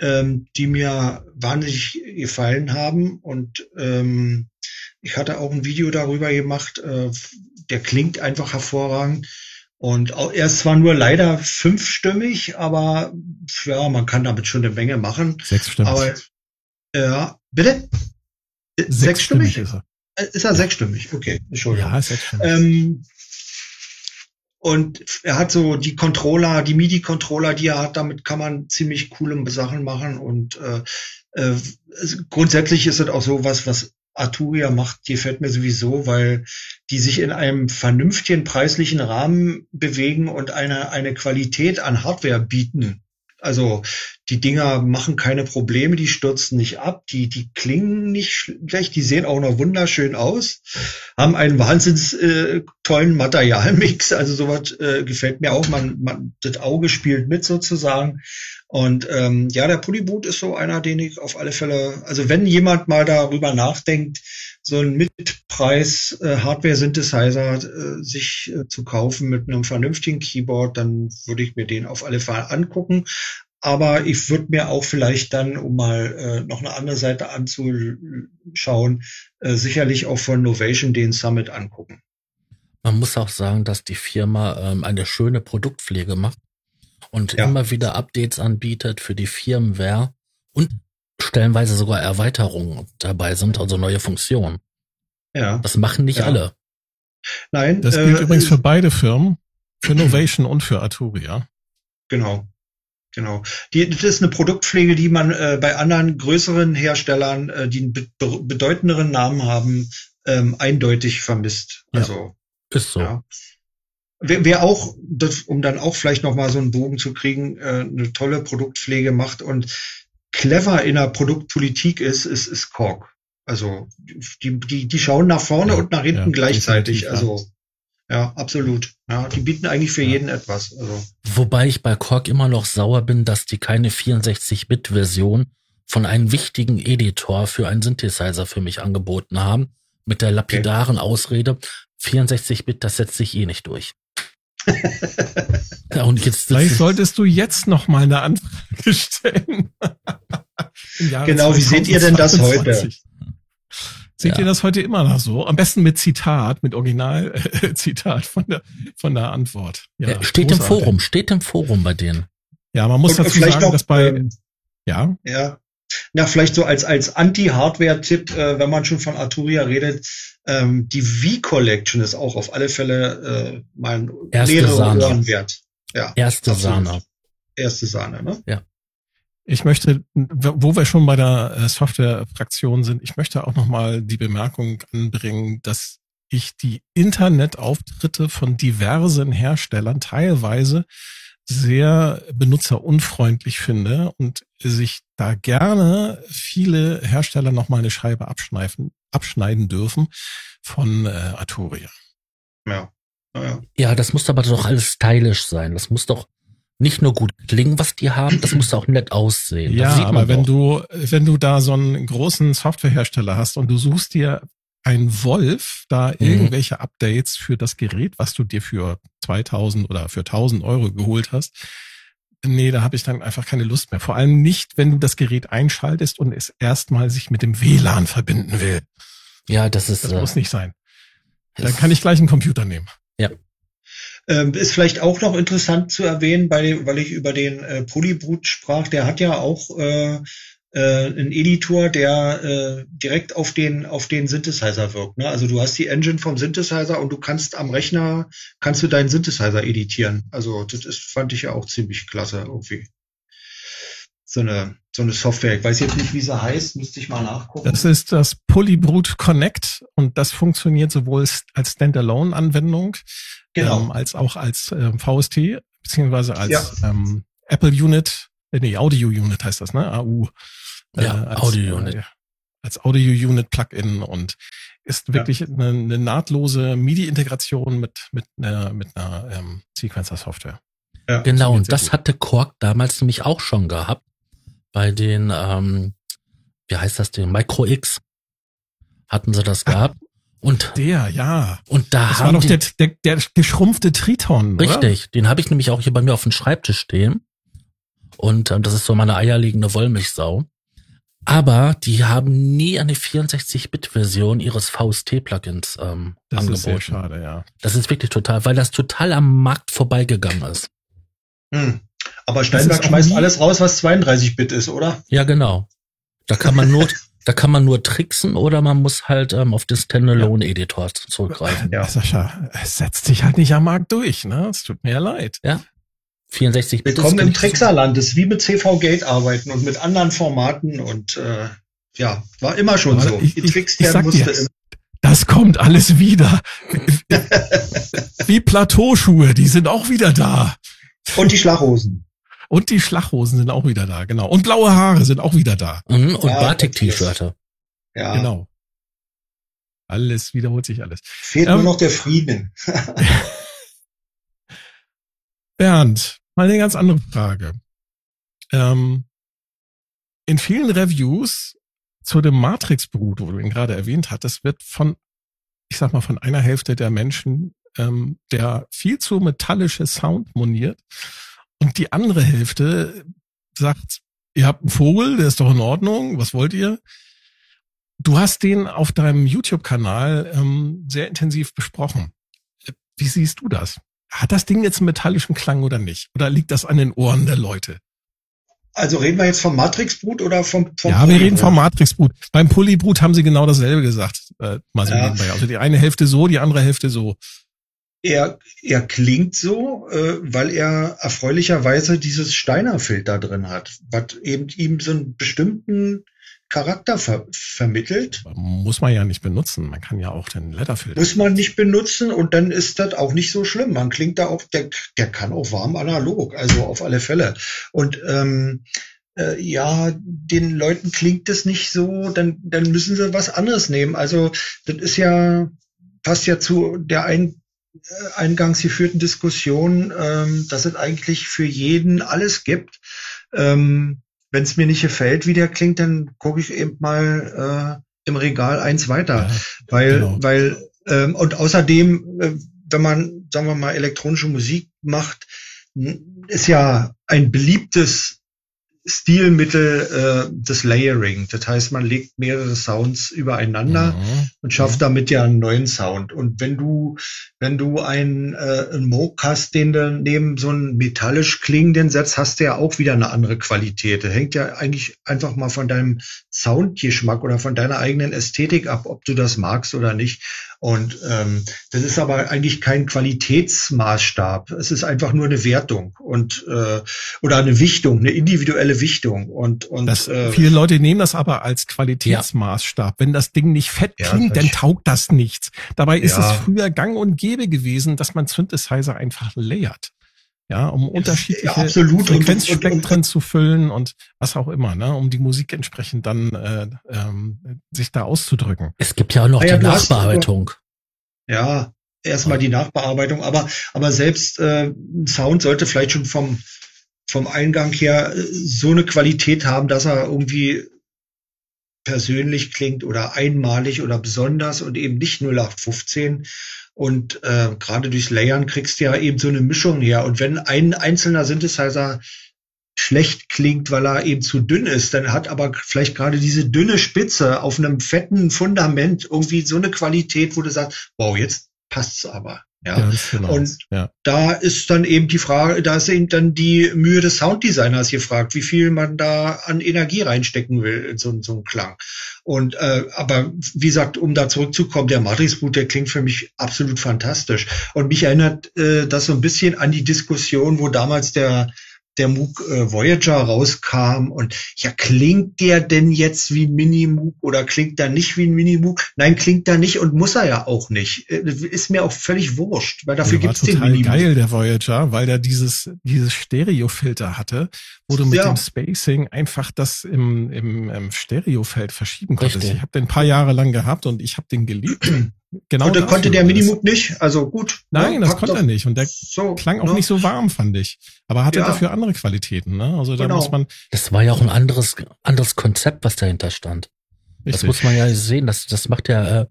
ähm, die mir wahnsinnig gefallen haben. Und ähm, ich hatte auch ein Video darüber gemacht. Äh, der klingt einfach hervorragend. Und er ist zwar nur leider fünfstimmig, aber ja, man kann damit schon eine Menge machen. Sechsstimmig. Aber ja, bitte? Sechsstimmig? Ist er. Äh, ist er sechsstimmig? Okay, Entschuldigung. Ja, sechsstimmig. Ähm, und er hat so die Controller, die MIDI-Controller, die er hat, damit kann man ziemlich coole Sachen machen. Und äh, äh, grundsätzlich ist es auch so was, was Arturia macht, gefällt mir sowieso, weil die sich in einem vernünftigen preislichen Rahmen bewegen und eine, eine Qualität an Hardware bieten. Also die Dinger machen keine Probleme, die stürzen nicht ab, die, die klingen nicht schlecht, die sehen auch noch wunderschön aus, haben einen wahnsinns äh, tollen Materialmix, also sowas äh, gefällt mir auch, man, man, das Auge spielt mit sozusagen. Und ähm, ja, der Polyboot ist so einer, den ich auf alle Fälle, also wenn jemand mal darüber nachdenkt, so ein Mitpreis äh, äh, sich äh, zu kaufen mit einem vernünftigen Keyboard, dann würde ich mir den auf alle Fälle angucken. Aber ich würde mir auch vielleicht dann, um mal äh, noch eine andere Seite anzuschauen, äh, sicherlich auch von Novation den Summit angucken. Man muss auch sagen, dass die Firma ähm, eine schöne Produktpflege macht und ja. immer wieder Updates anbietet für die Firmware und stellenweise sogar Erweiterungen dabei sind, also neue Funktionen. Ja. Das machen nicht ja. alle. Nein. Das gilt äh, übrigens für beide Firmen, für Novation und für Arturia. Genau. Genau. Die, das ist eine Produktpflege, die man äh, bei anderen größeren Herstellern, äh, die einen be bedeutenderen Namen haben, ähm, eindeutig vermisst. Also ist so. Ja. Wer, wer auch, das, um dann auch vielleicht noch mal so einen Bogen zu kriegen, äh, eine tolle Produktpflege macht und clever in der Produktpolitik ist, ist, ist Kork. Also die, die, die schauen nach vorne ja, und nach hinten ja, gleichzeitig. Also ja, absolut. Ja, die bieten eigentlich für ja. jeden etwas. Also. Wobei ich bei Korg immer noch sauer bin, dass die keine 64-Bit-Version von einem wichtigen Editor für einen Synthesizer für mich angeboten haben, mit der lapidaren okay. Ausrede, 64-Bit, das setzt sich eh nicht durch. Ja, und jetzt Vielleicht solltest du jetzt noch mal eine Anfrage stellen. genau, wie seht ihr denn das heute? Seht ja. ihr das heute immer noch so? Am besten mit Zitat, mit Originalzitat von der, von der Antwort. Ja, ja steht großartig. im Forum, steht im Forum bei denen. Ja, man muss Und dazu sagen, noch, dass bei, ähm, ja. Ja. Na, vielleicht so als, als Anti-Hardware-Tipp, äh, wenn man schon von Arturia redet, ähm, die V-Collection ist auch auf alle Fälle äh, Sahne. Ohren wert. Ja, Erste absolut. Sahne. Erste Sahne, ne? Ja. Ich möchte, wo wir schon bei der äh, Software-Fraktion sind, ich möchte auch nochmal die Bemerkung anbringen, dass ich die Internetauftritte von diversen Herstellern teilweise sehr benutzerunfreundlich finde und sich da gerne viele Hersteller nochmal eine Scheibe abschneiden, abschneiden dürfen von äh, Arturia. Ja. ja. Ja, das muss aber doch alles stylisch sein. Das muss doch nicht nur gut klingen, was die haben, das muss auch nett aussehen. Ja, aber wenn du, wenn du da so einen großen Softwarehersteller hast und du suchst dir ein Wolf da mhm. irgendwelche Updates für das Gerät, was du dir für 2000 oder für 1000 Euro geholt hast. Nee, da habe ich dann einfach keine Lust mehr. Vor allem nicht, wenn du das Gerät einschaltest und es erstmal sich mit dem WLAN verbinden will. Ja, das ist. Das äh, muss nicht sein. Dann kann ich gleich einen Computer nehmen. Ja. Ähm, ist vielleicht auch noch interessant zu erwähnen, bei, weil ich über den äh, Polybrut sprach, der hat ja auch äh, äh, ein Editor, der äh, direkt auf den auf den Synthesizer wirkt. Ne? Also du hast die Engine vom Synthesizer und du kannst am Rechner kannst du deinen Synthesizer editieren. Also das ist fand ich ja auch ziemlich klasse irgendwie. So eine so eine Software. Ich weiß jetzt nicht, wie sie heißt, müsste ich mal nachgucken. Das ist das Polybrute Connect und das funktioniert sowohl als Standalone-Anwendung genau. ähm, als auch als äh, VST beziehungsweise als ja. ähm, Apple Unit, äh, nee, Audio Unit heißt das, ne? AU. Äh, ja, als, Audio Unit. Äh, als Audio Unit Plugin und ist wirklich ja. eine, eine, nahtlose MIDI-Integration mit mit einer mit einer ähm, Sequencer-Software. Ja, genau, und das gut. hatte Korg damals nämlich auch schon gehabt bei den, ähm, wie heißt das denn, Micro X hatten sie das gehabt. Und der, ja. Und da das haben war doch der, der, der geschrumpfte Triton, Richtig, oder? den habe ich nämlich auch hier bei mir auf dem Schreibtisch stehen. Und ähm, das ist so meine eierlegende Wollmilchsau. Aber die haben nie eine 64-Bit-Version ihres VST-Plugins ähm, das angeboten. Das ist sehr schade, ja. Das ist wirklich total, weil das total am Markt vorbeigegangen ist. Hm. Aber Steinberg schmeißt alles raus, was 32-Bit ist, oder? Ja, genau. Da kann man nur, da kann man nur tricksen oder man muss halt ähm, auf den Standalone-Editor zurückgreifen. Ja, Sascha, es setzt sich halt nicht am Markt durch, ne? Es tut mir ja leid. Ja. 64 Bit. Willkommen im Trickserland, das ist wie mit CV Gate arbeiten und mit anderen Formaten und äh, ja, war immer schon Aber so. Ich, ich, ich, ich sag dir, das kommt alles wieder. wie Plateauschuhe, die sind auch wieder da. Und die Schlaghosen. Und die Schlaghosen sind auch wieder da, genau. Und blaue Haare sind auch wieder da. Mhm, und ja, Batik-T-Shirte. Ja. Genau. Alles wiederholt sich alles. Fehlt ähm, nur noch der Frieden. Bernd, mal eine ganz andere Frage. Ähm, in vielen Reviews zu dem Matrix-Brut, wo du ihn gerade erwähnt hattest, wird von, ich sag mal, von einer Hälfte der Menschen ähm, der viel zu metallische Sound moniert. Und die andere Hälfte sagt, ihr habt einen Vogel, der ist doch in Ordnung, was wollt ihr? Du hast den auf deinem YouTube-Kanal ähm, sehr intensiv besprochen. Wie siehst du das? Hat das Ding jetzt einen metallischen Klang oder nicht? Oder liegt das an den Ohren der Leute? Also reden wir jetzt vom Matrix-Boot oder vom, vom Ja, wir reden vom Matrix-Boot. Beim Polybrut haben sie genau dasselbe gesagt. Äh, mal so ja. nebenbei. Also die eine Hälfte so, die andere Hälfte so. Er, er klingt so, äh, weil er erfreulicherweise dieses Steiner-Filter drin hat, was eben ihm so einen bestimmten Charakter ver vermittelt. Muss man ja nicht benutzen. Man kann ja auch den Letterfilter. Muss man nicht benutzen und dann ist das auch nicht so schlimm. Man klingt da auch, der, der kann auch warm analog, also auf alle Fälle. Und ähm, äh, ja, den Leuten klingt das nicht so, dann, dann müssen sie was anderes nehmen. Also das ist ja, passt ja zu der ein, äh, eingangs geführten Diskussion, ähm, dass es eigentlich für jeden alles gibt. Ähm, Wenn es mir nicht gefällt, wie der klingt, dann gucke ich eben mal äh, im Regal eins weiter. Ja, weil, genau. weil, ähm, und außerdem, äh, wenn man, sagen wir mal, elektronische Musik macht, ist ja ein beliebtes Stilmittel äh, des Layering. Das heißt, man legt mehrere Sounds übereinander mhm. und schafft damit ja einen neuen Sound. Und wenn du, wenn du einen, äh, einen Moog hast, den du neben so einen metallisch klingenden setzt, hast du ja auch wieder eine andere Qualität. Das hängt ja eigentlich einfach mal von deinem Soundgeschmack oder von deiner eigenen Ästhetik ab, ob du das magst oder nicht. Und ähm, das ist aber eigentlich kein Qualitätsmaßstab. Es ist einfach nur eine Wertung und äh, oder eine Wichtung, eine individuelle Wichtung. Und, und das, äh, viele Leute nehmen das aber als Qualitätsmaßstab. Ja. Wenn das Ding nicht fett klingt, ja, dann taugt das nichts. Dabei ist ja. es früher gang und gäbe gewesen, dass man Synthesizer einfach layert ja, um unterschiedliche ja, absolut. Frequenzspektren zu füllen und was auch immer, ne, um die Musik entsprechend dann äh, ähm, sich da auszudrücken. Es gibt ja auch noch ja, die Nachbearbeitung. ja, erstmal die Nachbearbeitung, aber aber selbst äh, ein Sound sollte vielleicht schon vom vom Eingang her äh, so eine Qualität haben, dass er irgendwie persönlich klingt oder einmalig oder besonders und eben nicht 0815. Und äh, gerade durchs Layern kriegst du ja eben so eine Mischung her. Und wenn ein einzelner Synthesizer schlecht klingt, weil er eben zu dünn ist, dann hat aber vielleicht gerade diese dünne Spitze auf einem fetten Fundament irgendwie so eine Qualität, wo du sagst, wow, jetzt passt's aber. Ja, ja genau. und ja. da ist dann eben die Frage, da ist eben dann die Mühe des Sounddesigners gefragt, wie viel man da an Energie reinstecken will in so, so einen Klang. Und äh, aber wie gesagt, um da zurückzukommen, der Matrix-Boot, der klingt für mich absolut fantastisch. Und mich erinnert äh, das so ein bisschen an die Diskussion, wo damals der der MOOC äh, Voyager rauskam und ja, klingt der denn jetzt wie ein Mini-MOOC oder klingt der nicht wie ein Mini-MOOC? Nein, klingt er nicht und muss er ja auch nicht. Äh, ist mir auch völlig wurscht, weil dafür gibt's den Mini-MOOC. geil, der Voyager, weil der dieses, dieses Stereo-Filter hatte, wo du mit ja. dem Spacing einfach das im, im, im Stereofeld verschieben konntest. Richtig. Ich habe den ein paar Jahre lang gehabt und ich habe den geliebt. Genau und da konnte der Minimoog nicht, also gut. Nein, ja, das konnte er nicht und der so, klang auch ne? nicht so warm, fand ich. Aber hatte ja. dafür andere Qualitäten, ne? Also da genau. muss man. Das war ja auch ein anderes, anderes Konzept, was dahinter stand. Richtig. Das muss man ja sehen. Das, das macht ja, äh,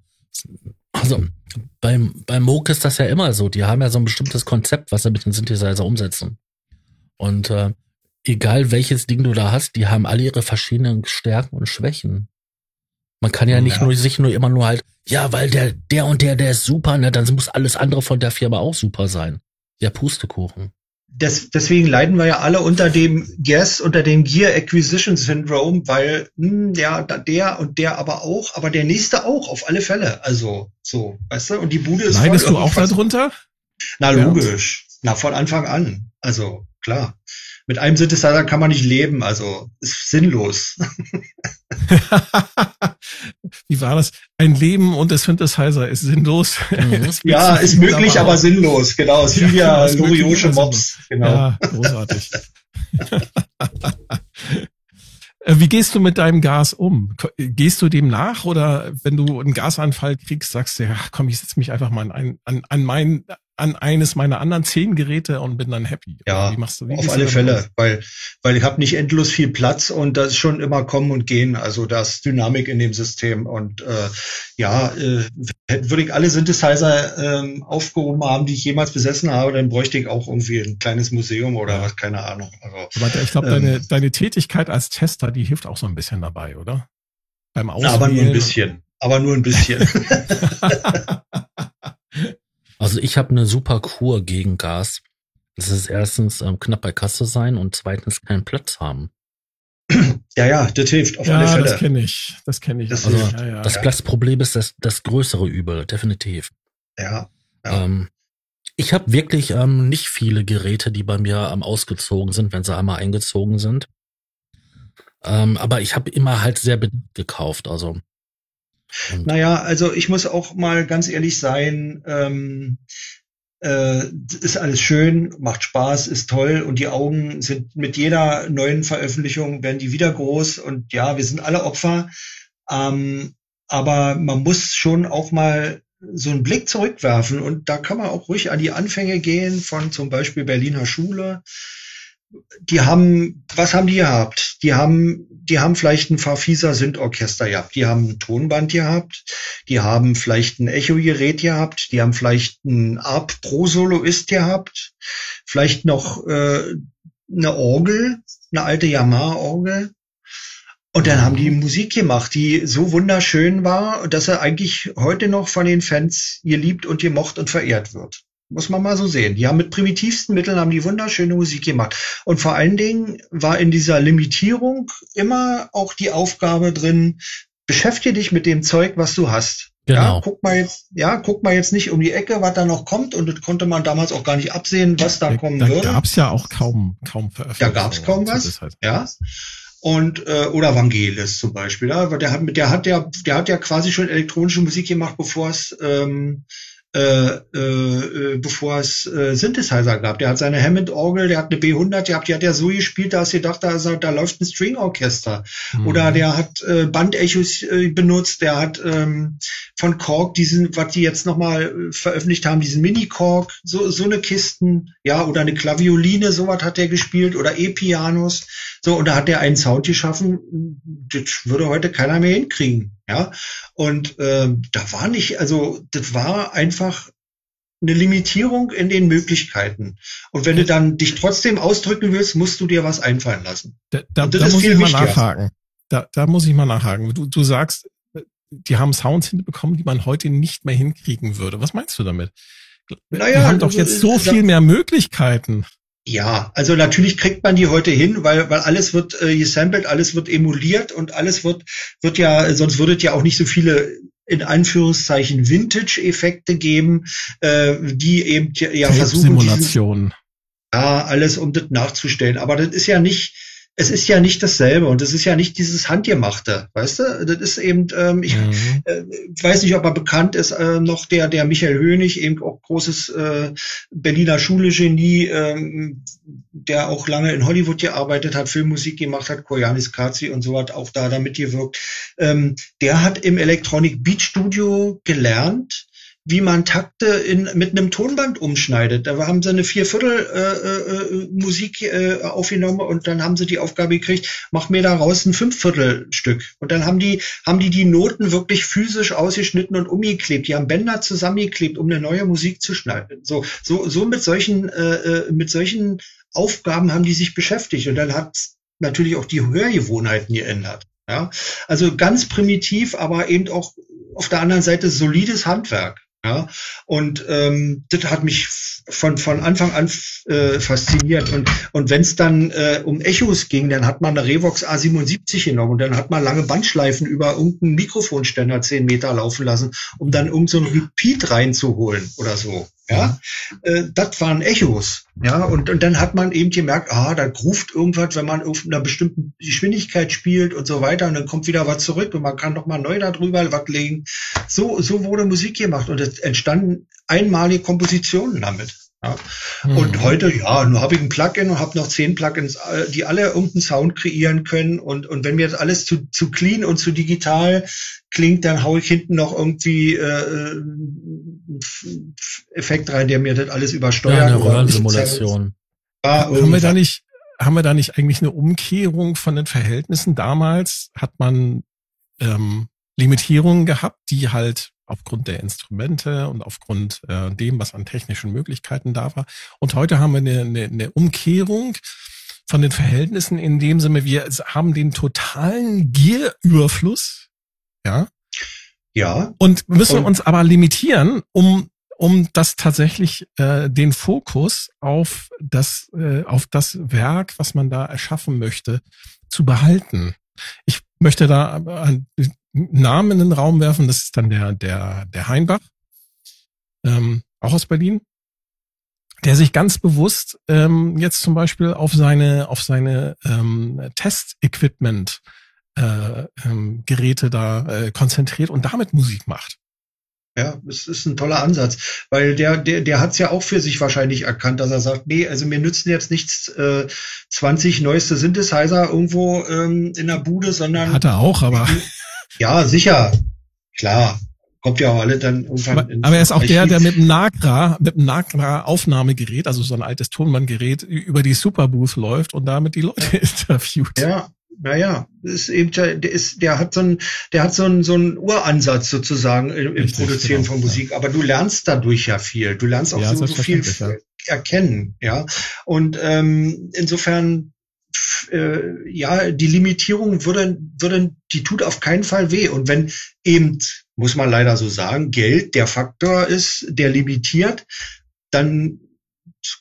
also beim, beim Moog ist das ja immer so. Die haben ja so ein bestimmtes Konzept, was sie mit den Synthesizer umsetzen. Und äh, egal welches Ding du da hast, die haben alle ihre verschiedenen Stärken und Schwächen. Man kann ja nicht ja. nur sich nur immer nur halt, ja, weil der, der und der, der ist super, ne, dann muss alles andere von der Firma auch super sein. Der Pustekuchen. Das, deswegen leiden wir ja alle unter dem Guess, unter dem Gear Acquisition Syndrome, weil hm, ja, der und der aber auch, aber der nächste auch, auf alle Fälle. Also so, weißt du, und die Bude ist. Leidest du auch darunter? Na, logisch. Ja. Na, von Anfang an. Also, klar mit einem Synthesizer kann man nicht leben, also ist sinnlos. Wie war das? Ein Leben und der Synthesizer ist sinnlos. Mhm. ja, ist möglich, aber sinnlos. Genau, Silvia ja, Loriosche Mops. Genau. Ja, großartig. Äh, wie gehst du mit deinem Gas um? Gehst du dem nach oder wenn du einen Gasanfall kriegst, sagst du, ja, komm, ich setze mich einfach mal an, an, an mein an eines meiner anderen zehn Geräte und bin dann happy. Ja, wie machst du, wie auf alle Fälle, auf? weil weil ich habe nicht endlos viel Platz und das ist schon immer kommen und gehen. Also da ist Dynamik in dem System und äh, ja, äh, würde ich alle Synthesizer äh, aufgehoben haben, die ich jemals besessen habe, dann bräuchte ich auch irgendwie ein kleines Museum oder was, keine Ahnung. Also, Aber ich glaube, ähm, deine deine Tätigkeit als Tester, die hilft auch so ein bisschen dabei, oder? Beim Auswählen. Aber nur ein bisschen. Aber nur ein bisschen. Also ich habe eine super Kur gegen Gas. Das ist erstens ähm, knapp bei Kasse sein und zweitens keinen Platz haben. Ja, ja, das hilft auf ja, alle Fälle. Das kenne ich. Das kenne ich. Das, also, ja, ja, das Platzproblem ist das, das größere Übel, definitiv. Ja. ja. Ähm, ich habe wirklich ähm, nicht viele Geräte, die bei mir ähm, ausgezogen sind, wenn sie einmal eingezogen sind. Ähm, aber ich habe immer halt sehr bedacht gekauft. Also naja, also ich muss auch mal ganz ehrlich sein, ähm, äh, ist alles schön, macht Spaß, ist toll und die Augen sind mit jeder neuen Veröffentlichung werden die wieder groß und ja, wir sind alle Opfer. Ähm, aber man muss schon auch mal so einen Blick zurückwerfen und da kann man auch ruhig an die Anfänge gehen von zum Beispiel Berliner Schule die haben, was haben die gehabt? Die haben, die haben vielleicht ein Farfisa Sündorchester gehabt, die haben ein Tonband gehabt, die haben vielleicht ein Echo-Gerät gehabt, die haben vielleicht ein Arp Pro Soloist gehabt, vielleicht noch äh, eine Orgel, eine alte Yamaha-Orgel. Und dann haben die Musik gemacht, die so wunderschön war, dass er eigentlich heute noch von den Fans geliebt und gemocht und verehrt wird. Muss man mal so sehen. Die haben mit primitivsten Mitteln haben die wunderschöne Musik gemacht. Und vor allen Dingen war in dieser Limitierung immer auch die Aufgabe drin, beschäftige dich mit dem Zeug, was du hast. Genau. Ja, guck mal jetzt, ja, guck mal jetzt nicht um die Ecke, was da noch kommt. Und das konnte man damals auch gar nicht absehen, was da, da kommen da würde. Da gab's ja auch kaum, kaum Veröffentlichungen. Da gab's kaum was. Ja. Und äh, oder Vangelis zum Beispiel. Ja, der hat, der hat ja, der hat ja quasi schon elektronische Musik gemacht, bevor es ähm, äh, äh, bevor es äh, Synthesizer gab. Der hat seine Hammond-Orgel, der hat eine B100 gehabt, die hat er so gespielt, da hast du gedacht, da, da läuft ein String-Orchester. Mhm. Oder der hat äh, Bandechos äh, benutzt, der hat ähm, von Korg diesen, was die jetzt nochmal äh, veröffentlicht haben, diesen Mini-Korg, so, so eine Kisten, ja, oder eine Klavioline, sowas hat er gespielt, oder E-Pianos. So, und da hat er einen Sound geschaffen, das würde heute keiner mehr hinkriegen. Ja, und äh, da war nicht, also das war einfach eine Limitierung in den Möglichkeiten. Und wenn du dann dich trotzdem ausdrücken willst, musst du dir was einfallen lassen. Da, da, da muss ich mal nachhaken. Da, da muss ich mal nachhaken. Du, du sagst, die haben Sounds hinbekommen, die man heute nicht mehr hinkriegen würde. Was meinst du damit? Naja, Wir haben doch jetzt so viel mehr Möglichkeiten. Ja, also natürlich kriegt man die heute hin, weil, weil alles wird äh, gesampelt, alles wird emuliert und alles wird, wird ja, sonst würdet ja auch nicht so viele in Anführungszeichen Vintage-Effekte geben, äh, die eben ja versuchen. Simulationen. Ja, alles um das nachzustellen. Aber das ist ja nicht, es ist ja nicht dasselbe und es ist ja nicht dieses Handgemachte, weißt du? Das ist eben, ähm, ich mhm. äh, weiß nicht, ob er bekannt ist, äh, noch der, der Michael Hönig, eben auch großes äh, Berliner Schule-Genie, ähm, der auch lange in Hollywood gearbeitet hat, Filmmusik gemacht hat, Koyanis Kazi und so hat auch da da mitgewirkt. Ähm, der hat im Electronic Beat Studio gelernt, wie man Takte in, mit einem Tonband umschneidet. Da haben sie eine Vierviertel äh, äh, Musik äh, aufgenommen und dann haben sie die Aufgabe gekriegt, mach mir daraus ein Fünfviertelstück. Und dann haben die, haben die die Noten wirklich physisch ausgeschnitten und umgeklebt. Die haben Bänder zusammengeklebt, um eine neue Musik zu schneiden. So, so, so mit solchen, äh, äh mit solchen Aufgaben haben die sich beschäftigt. Und dann hat natürlich auch die Hörgewohnheiten geändert. Ja, also ganz primitiv, aber eben auch auf der anderen Seite solides Handwerk. Ja, und ähm, das hat mich von von Anfang an äh, fasziniert. Und und wenn es dann äh, um Echos ging, dann hat man eine Revox A77 genommen und dann hat man lange Bandschleifen über irgendeinen Mikrofonständer zehn Meter laufen lassen, um dann irgendein so Repeat reinzuholen oder so. Ja, äh, das waren Echos. Ja, und, und dann hat man eben gemerkt, ah, da ruft irgendwas, wenn man auf einer bestimmten Geschwindigkeit spielt und so weiter, und dann kommt wieder was zurück und man kann noch mal neu darüber was legen. So, so wurde Musik gemacht und es entstanden einmalige Kompositionen damit. Ja. Mhm. Und heute, ja, nur habe ich ein Plugin und habe noch zehn Plugins, äh, die alle irgendeinen Sound kreieren können. Und, und wenn mir das alles zu, zu clean und zu digital klingt, dann haue ich hinten noch irgendwie äh, Effekt rein, der mir das alles übersteuert. Ja, eine Röhrensimulation. Ja, haben wir da nicht, haben wir da nicht eigentlich eine Umkehrung von den Verhältnissen? Damals hat man ähm, Limitierungen gehabt, die halt aufgrund der Instrumente und aufgrund äh, dem, was an technischen Möglichkeiten da war. Und heute haben wir eine, eine, eine Umkehrung von den Verhältnissen in dem Sinne, wir haben den totalen Gierüberfluss, ja. Ja. Und müssen und uns aber limitieren, um um das tatsächlich äh, den Fokus auf das äh, auf das Werk, was man da erschaffen möchte, zu behalten. Ich möchte da einen Namen in den Raum werfen. Das ist dann der der der Heinbach, ähm, auch aus Berlin, der sich ganz bewusst ähm, jetzt zum Beispiel auf seine auf seine ähm, Test-Equipment äh, ähm, Geräte da äh, konzentriert und damit Musik macht. Ja, es ist ein toller Ansatz, weil der, der, der hat es ja auch für sich wahrscheinlich erkannt, dass er sagt, nee, also mir nützen jetzt nichts äh, 20 neueste Synthesizer irgendwo ähm, in der Bude, sondern. Hat er auch, aber. Ja, sicher. Klar. Kommt ja auch alle dann irgendwann. Aber, aber er ist auch Archiv. der, der mit dem Nagra, mit dem Nagra Aufnahmegerät, also so ein altes Tonbandgerät, über die Superbooth läuft und damit die Leute interviewt. Ja, naja, ist eben, der ist, der hat so ein, der hat so einen, so einen Uransatz sozusagen im, im Produzieren genau, von Musik. Ja. Aber du lernst dadurch ja viel. Du lernst auch ja, so, so viel ja. erkennen, ja. Und ähm, insofern, äh, ja, die Limitierung würde, würde, die tut auf keinen Fall weh. Und wenn eben, muss man leider so sagen, Geld der Faktor ist, der limitiert, dann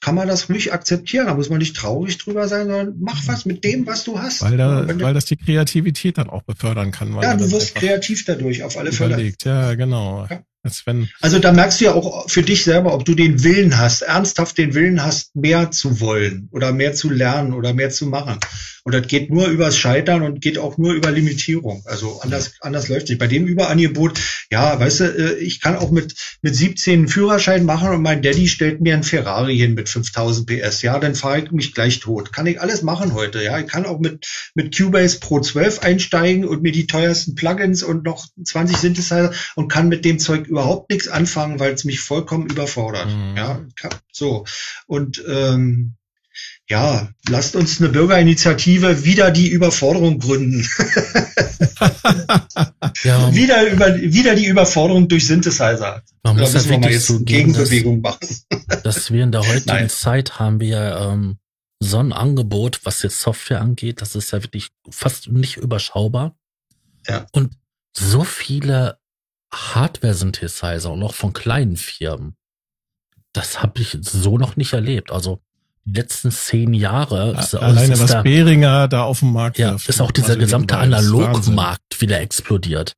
kann man das ruhig akzeptieren. Da muss man nicht traurig drüber sein, sondern mach was mit dem, was du hast. Weil, da, weil das die Kreativität dann auch befördern kann. ja, du wirst kreativ dadurch, auf alle Fälle. Überlegt. Ja, genau. Ja. Als wenn Also da merkst du ja auch für dich selber, ob du den Willen hast, ernsthaft den Willen hast, mehr zu wollen oder mehr zu lernen oder mehr zu machen. Und das geht nur übers Scheitern und geht auch nur über Limitierung. Also anders, anders läuft nicht. Bei dem Überangebot, ja, weißt du, äh, ich kann auch mit, mit 17 einen Führerschein machen und mein Daddy stellt mir einen Ferrari hin mit 5000 PS. Ja, dann fahre ich mich gleich tot. Kann ich alles machen heute. Ja, ich kann auch mit, mit Cubase Pro 12 einsteigen und mir die teuersten Plugins und noch 20 Synthesizer und kann mit dem Zeug überhaupt nichts anfangen, weil es mich vollkommen überfordert. Mhm. Ja, so. Und ähm, ja, lasst uns eine Bürgerinitiative wieder die Überforderung gründen. Ja, wieder über wieder die Überforderung durch Synthesizer. man Da muss ja müssen wir mal wirklich jetzt zugeben, dass, Gegenbewegung machen. dass wir in der heutigen Nein. Zeit haben wir ähm, so ein Angebot, was jetzt Software angeht, das ist ja wirklich fast nicht überschaubar. Ja. Und so viele Hardware-Synthesizer und auch von kleinen Firmen, das habe ich so noch nicht erlebt. Also die letzten zehn Jahre ist, alleine ist was da, Behringer da auf dem Markt ja, ist auch dieser also gesamte. Analogmarkt wieder explodiert.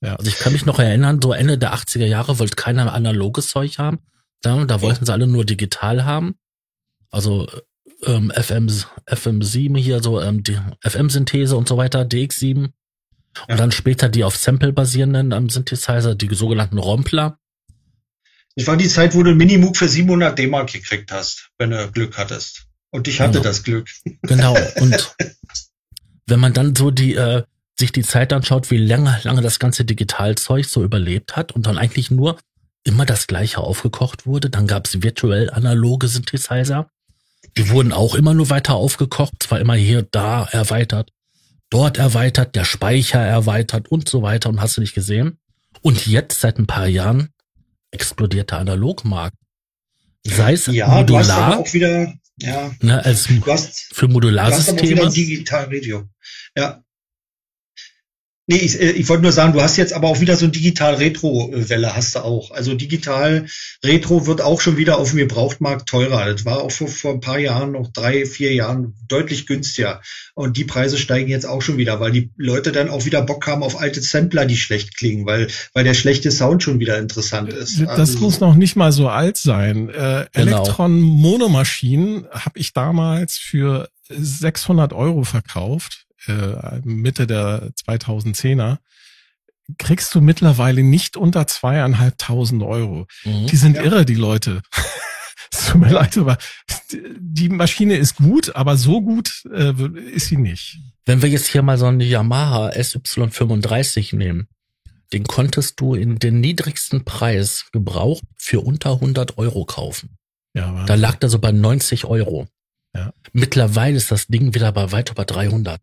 Ja. Also ich kann mich noch erinnern, so Ende der 80er Jahre wollte keiner analoges Zeug haben. Da, da wollten sie alle nur digital haben. Also ähm, FM, FM7 hier, so ähm, FM-Synthese und so weiter, DX7. Und dann später die auf Sample basierenden ähm, Synthesizer, die sogenannten Rompler. Das war die Zeit, wo du Minimoog für 700 D-Mark gekriegt hast, wenn du Glück hattest. Und ich hatte Genau. das Glück. Genau. Und wenn man dann so die, äh, sich die Zeit anschaut, wie lange, lange das ganze Digitalzeug so überlebt hat und dann eigentlich nur immer das gleiche aufgekocht wurde, dann gab es virtuell analoge Synthesizer. Die wurden auch immer nur weiter aufgekocht, zwar immer hier, da erweitert, dort erweitert, der Speicher erweitert und so weiter und hast du nicht gesehen. Und jetzt, seit ein paar Jahren, explodiert der Analogmarkt. Sei es Ja, modular, auch wieder, ja, ne, als hast, für du hast aber auch wieder Modularsysteme. ein Digital-Radio. Ja. Nee, ich, äh, ich wollte nur sagen, du hast jetzt aber auch wieder so ein Digital-Retro-Welle, hast du auch. Also Digital-Retro wird auch schon wieder auf dem Gebrauchtmarkt teurer. Das war auch vor, vor ein paar Jahren, noch drei, vier Jahren, deutlich günstiger. Und die Preise steigen jetzt auch schon wieder, weil die Leute dann auch wieder Bock haben auf alte Sampler, die schlecht klingen, weil, weil der schlechte Sound schon wieder interessant ist. Das Also- muss noch nicht mal so alt sein. Äh, Genau. Elektron-Monomaschinen habe ich damals für 600 Euro verkauft, äh, Mitte der 2010er. Kriegst du mittlerweile nicht unter zweieinhalbtausend Euro. Mhm. Die sind Ja. irre, die Leute. Es tut mir leid, aber die Maschine ist gut, aber so gut äh, ist sie nicht. Wenn wir jetzt hier mal so eine Yamaha SY35 nehmen, den konntest du in den niedrigsten Preis gebraucht für unter 100 Euro kaufen. Ja, Da lag der so bei 90 Euro. Ja. Mittlerweile ist das Ding wieder bei weit über 300.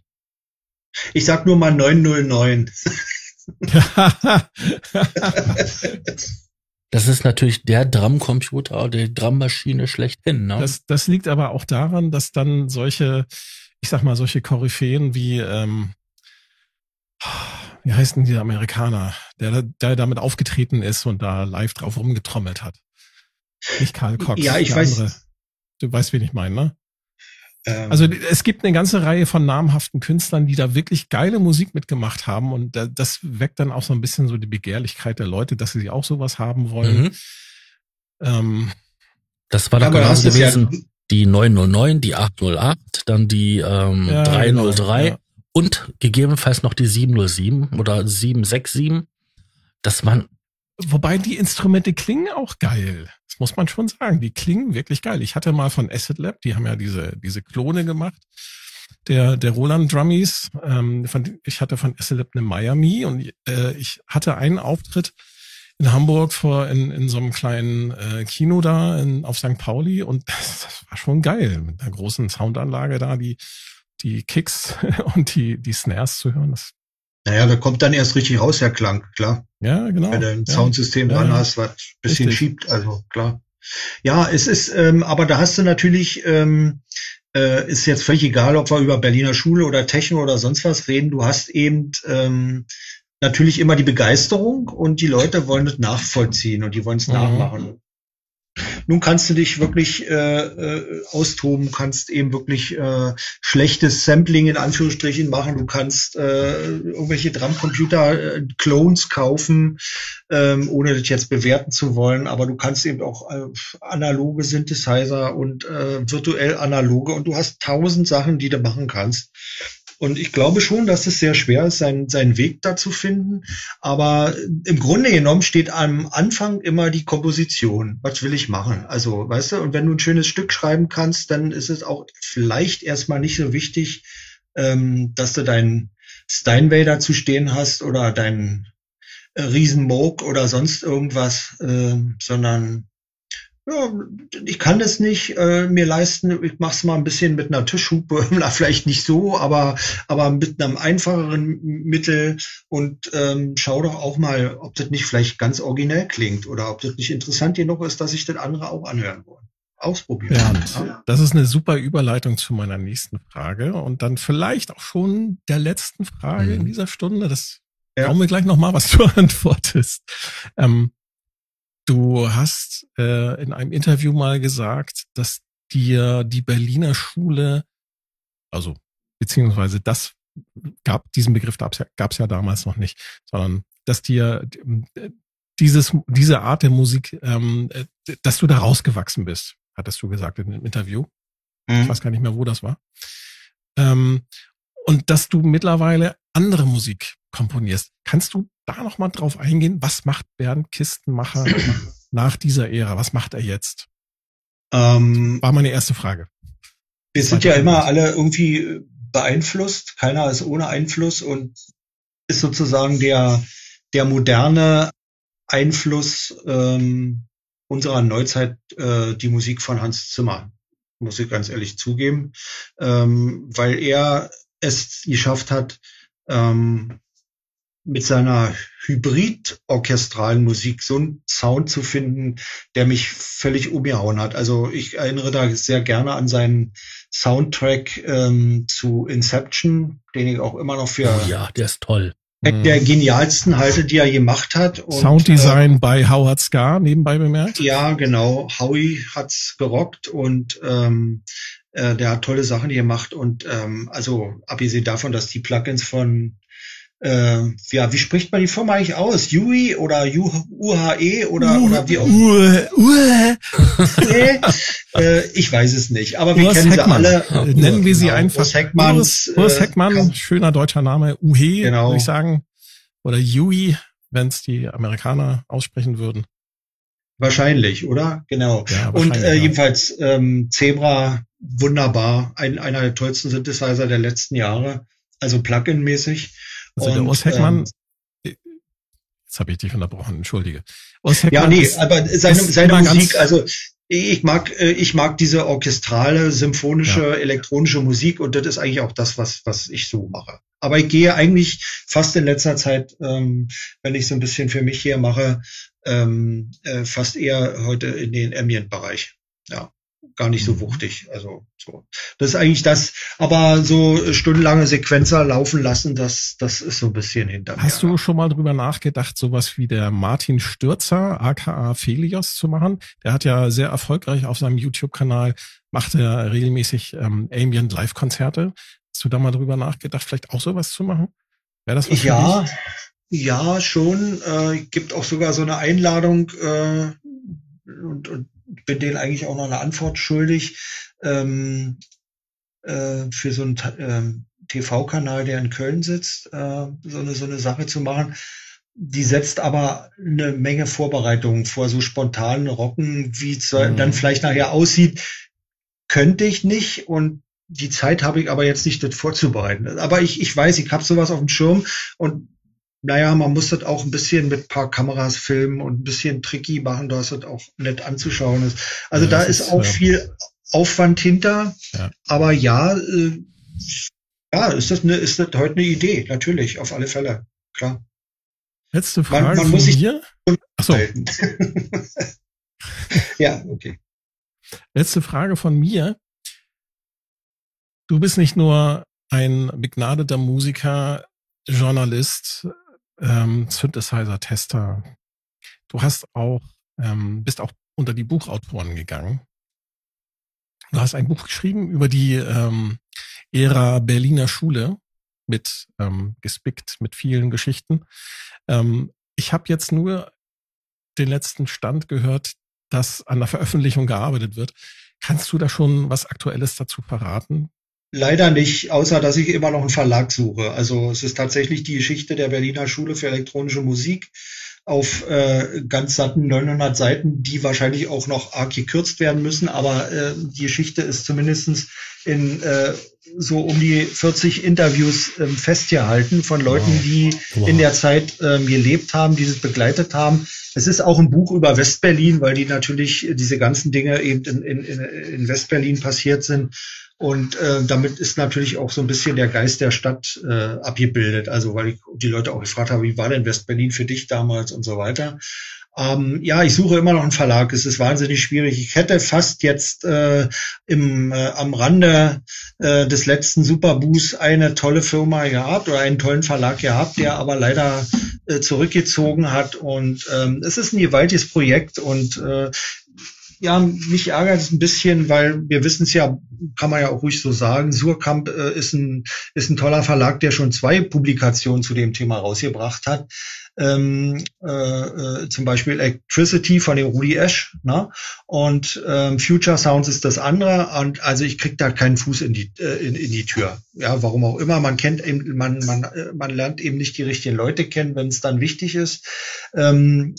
Ich sag nur mal 909. Das ist natürlich der Drumcomputer, die Drummaschine schlechthin. Ne? Das, das liegt aber auch daran, dass dann solche, ich sag mal, solche Koryphäen wie, ähm, wie heißt denn dieser Amerikaner, der, der damit aufgetreten ist und da live drauf rumgetrommelt hat. Nicht Karl Cox. Ja, ich weiß. Andere. Du weißt, wen ich meine, ne? Ähm, Also es gibt eine ganze Reihe von namhaften Künstlern, die da wirklich geile Musik mitgemacht haben und da- das weckt dann auch so ein bisschen so die Begehrlichkeit der Leute, dass sie auch sowas haben wollen. Mhm. Ähm, Das war doch hast es ja, gewesen. Die 909, die 808, dann die ähm, ja, 303 genau, ja. und gegebenenfalls noch die 707 oder 767. Das waren Wobei die Instrumente klingen auch geil. Das muss man schon sagen. Die klingen wirklich geil. Ich hatte mal von Acid Lab, die haben ja diese, diese Klone gemacht. Der, der Roland Drummies, ähm, von, ich hatte von Acid Lab eine Miami und äh, ich hatte einen Auftritt in Hamburg vor in, in so einem kleinen äh, Kino da in, auf St. Pauli und das, das war schon geil mit einer großen Soundanlage da, die die Kicks und die die Snares zu hören. Das, naja, da kommt dann erst richtig raus, der Klang, klar. ja, genau. wenn du ein ja. Soundsystem Ja, dran hast, was ein bisschen Richtig. schiebt, also klar. Ja, es ist, ähm, aber da hast du natürlich, ähm, äh, ist jetzt völlig egal, ob wir über Berliner Schule oder Techno oder sonst was reden, du hast eben ähm, natürlich immer die Begeisterung und die Leute wollen es nachvollziehen und die wollen es Mhm. nachmachen. Nun kannst du dich wirklich äh, äh, austoben, kannst eben wirklich äh, schlechtes Sampling in Anführungsstrichen machen, du kannst äh, irgendwelche Drumcomputer-Clones kaufen, ähm, ohne das jetzt bewerten zu wollen, aber du kannst eben auch äh, analoge Synthesizer und äh, virtuell analoge. Und du hast tausend Sachen, die du machen kannst. Und ich glaube schon, dass es sehr schwer ist, seinen, seinen Weg da zu finden. Aber im Grunde genommen steht am Anfang immer die Komposition. Was will ich machen? Also, weißt du, und wenn du ein schönes Stück schreiben kannst, dann ist es auch vielleicht erstmal nicht so wichtig, ähm, dass du deinen Steinway dazu stehen hast oder deinen äh, Riesenmoog oder sonst irgendwas, äh, sondern ja, ich kann das nicht äh, mir leisten. Ich mache es mal ein bisschen mit einer Tischhupe, vielleicht nicht so, aber aber mit einem einfacheren Mittel und ähm, schau doch auch mal, ob das nicht vielleicht ganz originell klingt oder ob das nicht interessant genug ist, dass sich das andere auch anhören wollen. Ausprobieren. Ja, das ist eine super Überleitung zu meiner nächsten Frage und dann vielleicht auch schon der letzten Frage mhm. in dieser Stunde. Das ja. brauchen wir gleich noch mal, was du antwortest. Ähm, Du hast äh, in einem Interview mal gesagt, dass dir die Berliner Schule, also beziehungsweise das gab diesen Begriff gab es ja, gab's ja damals noch nicht, sondern dass dir äh, dieses diese Art der Musik, ähm, äh, dass du da rausgewachsen bist, hattest du gesagt in dem Interview. Mhm. Ich weiß gar nicht mehr, wo das war. Ähm, und dass du mittlerweile andere Musik komponierst. Kannst du da noch mal drauf eingehen? Was macht Bernd Kistenmacher nach dieser Ära? Was macht er jetzt? Ähm, War meine erste Frage. Wir sind ja immer alle irgendwie beeinflusst. Keiner ist ohne Einfluss und ist sozusagen der, der moderne Einfluss ähm, unserer Neuzeit äh, die Musik von Hans Zimmer, muss ich ganz ehrlich zugeben, ähm, weil er es geschafft hat, ähm, mit seiner hybrid-orchestralen Musik so einen Sound zu finden, der mich völlig umgehauen hat. Also ich erinnere da sehr gerne an seinen Soundtrack ähm, zu Inception, den ich auch immer noch für oh ja, der ist toll. Der genialsten halte, die er gemacht hat. Und, Sounddesign äh, bei Howard Scar, nebenbei bemerkt. Ja, genau. Howie hat's gerockt und ähm, äh, der hat tolle Sachen gemacht. Und ähm, also abgesehen davon, dass die Plugins von äh, ja, wie spricht man die Firma eigentlich aus? UI oder UHE oder, uh, oder wie auch immer? Uh, uh. äh, ich weiß es nicht, aber wir Urs kennen Heckmann. sie alle. Nennen wir sie genau. einfach. Urs Heckmann. Urs, Urs äh, Heckmann, äh, schöner deutscher Name. UHE, genau. würde ich sagen. Oder UI, wenn es die Amerikaner aussprechen würden. Wahrscheinlich, oder? Genau. Ja, Und äh, ja. jedenfalls ähm, Zebra, wunderbar. Ein, einer der tollsten Synthesizer der letzten Jahre. Also Plugin-mäßig. Also und, der Urs Heckmann, ähm, jetzt habe ich dich unterbrochen, entschuldige. Urs Heckmann ja, nee, ist, aber seine, seine Musik, also ich mag, äh, ich mag diese orchestrale, symphonische, ja. elektronische Musik und das ist eigentlich auch das, was, was ich so mache. Aber ich gehe eigentlich fast in letzter Zeit, ähm, wenn ich so ein bisschen für mich hier mache, ähm, äh, fast eher heute in den Ambient-Bereich. Ja gar nicht so mhm. wuchtig. Also so. Das ist eigentlich das, aber so stundenlange Sequenzer laufen lassen, das, das ist so ein bisschen hinter mir. Hast du schon mal drüber nachgedacht, sowas wie der Martin Stürzer, aka Felios, zu machen? Der hat ja sehr erfolgreich auf seinem YouTube-Kanal, macht er regelmäßig ähm, Ambient Live-Konzerte. Hast du da mal drüber nachgedacht, vielleicht auch sowas zu machen? Wäre das was Ja, ja, schon. Äh, gibt auch sogar so eine Einladung äh, und, und bin denen eigentlich auch noch eine Antwort schuldig ähm, äh, für so einen ähm, TV-Kanal, der in Köln sitzt, äh, so eine so eine Sache zu machen. Die setzt aber eine Menge Vorbereitungen vor, so spontanen Rocken, wie es mhm. dann vielleicht nachher aussieht, könnte ich nicht und die Zeit habe ich aber jetzt nicht, das vorzubereiten. Aber ich, ich weiß, ich habe sowas auf dem Schirm und naja, man muss das auch ein bisschen mit paar Kameras filmen und ein bisschen tricky machen, dass das auch nett anzuschauen ist. Also ja, da ist, ist auch ja. viel Aufwand hinter. Ja. Aber ja, äh, ja, ist das, eine, ist das heute eine Idee, natürlich, auf alle Fälle, klar. Letzte Frage man, man muss sich hier. Achso. ja, okay. Letzte Frage von mir. Du bist nicht nur ein begnadeter Musiker, Journalist, ähm, Synthesizer-Tester. Du hast auch, ähm, bist auch unter die Buchautoren gegangen. Du hast ein Buch geschrieben über die ähm, Ära Berliner Schule mit ähm, gespickt mit vielen Geschichten. Ähm, ich habe jetzt nur den letzten Stand gehört, dass an der Veröffentlichung gearbeitet wird. Kannst du da schon was Aktuelles dazu verraten? Leider nicht, außer dass ich immer noch einen Verlag suche. Also es ist tatsächlich die Geschichte der Berliner Schule für elektronische Musik auf äh, ganz satten 900 Seiten, die wahrscheinlich auch noch arg gekürzt werden müssen. Aber äh, die Geschichte ist zumindestens in äh, so um die 40 Interviews ähm, festgehalten von Leuten, wow. die wow. in der Zeit ähm, gelebt haben, die es begleitet haben. Es ist auch ein Buch über Westberlin, weil die natürlich diese ganzen Dinge eben in, in, in Westberlin passiert sind. Und äh, damit ist natürlich auch so ein bisschen der Geist der Stadt äh, abgebildet. Also weil ich die Leute auch gefragt habe, wie war denn West-Berlin für dich damals und so weiter. Ähm, ja, ich suche immer noch einen Verlag. Es ist wahnsinnig schwierig. Ich hätte fast jetzt äh, im, äh, am Rande äh, des letzten Superboos eine tolle Firma gehabt oder einen tollen Verlag gehabt, der aber leider äh, zurückgezogen hat. Und ähm, es ist ein gewaltiges Projekt und äh, ja, mich ärgert es ein bisschen, weil wir wissen es ja, kann man ja auch ruhig so sagen, Surkamp äh, ist, ein, ist ein toller Verlag, der schon zwei Publikationen zu dem Thema rausgebracht hat. Ähm, äh, äh, zum Beispiel Electricity von dem Rudi Esch ne? und ähm, Future Sounds ist das andere. Und also ich krieg da keinen Fuß in die äh, in, in die Tür. Ja warum auch immer. Man kennt eben man man äh, man lernt eben nicht die richtigen Leute kennen wenn es dann wichtig ist. Ähm,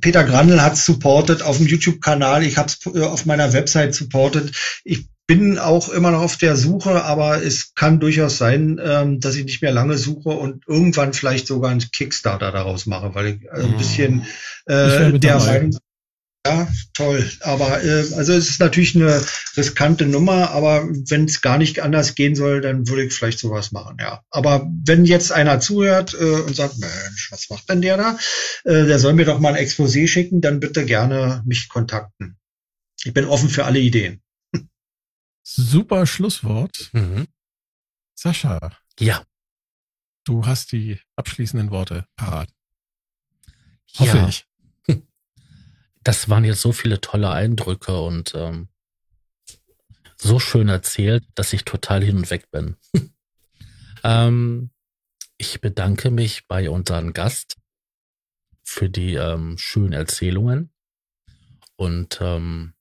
Peter Grandl hat supported auf dem YouTube-Kanal. Ich habe es äh, auf meiner Website supported. Ich bin auch immer noch auf der Suche, aber es kann durchaus sein, ähm, dass ich nicht mehr lange suche und irgendwann vielleicht sogar einen Kickstarter daraus mache, weil ich äh, ein mhm. bisschen äh, der Meinung ja, toll. Aber äh, also es ist natürlich eine riskante Nummer, aber wenn es gar nicht anders gehen soll, dann würde ich vielleicht sowas machen, ja. Aber wenn jetzt einer zuhört äh, und sagt, Mensch, was macht denn der da? Äh, der soll mir doch mal ein Exposé schicken, dann bitte gerne mich kontakten. Ich bin offen für alle Ideen. Super Schlusswort. Mhm. Sascha. Ja. Du hast die abschließenden Worte parat. Hoffe ja. ich das waren jetzt so viele tolle Eindrücke und ähm, so schön erzählt, dass ich total hin und weg bin. ähm, ich bedanke mich bei unserem Gast für die ähm, schönen Erzählungen und ähm,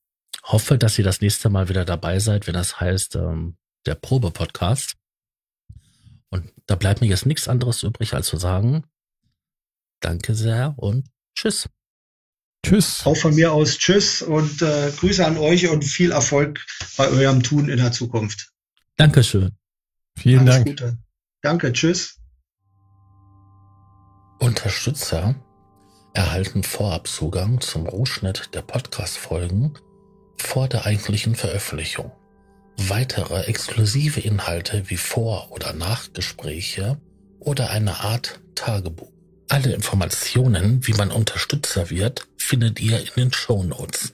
hoffe, dass ihr das nächste Mal wieder dabei seid, wenn das heißt ähm, der Probe-Podcast. Und da bleibt mir jetzt nichts anderes übrig, als zu sagen, danke sehr und tschüss. Tschüss. Auch von mir aus Tschüss und äh, Grüße an euch und viel Erfolg bei eurem Tun in der Zukunft. Dankeschön. Vielen Alles Dank. Gute. Danke, tschüss. Unterstützer erhalten Vorabzugang zum Rohschnitt der Podcast-Folgen vor der eigentlichen Veröffentlichung. Weitere exklusive Inhalte wie Vor- oder Nachgespräche oder eine Art Tagebuch. Alle Informationen, wie man Unterstützer wird, findet ihr in den Show Notes.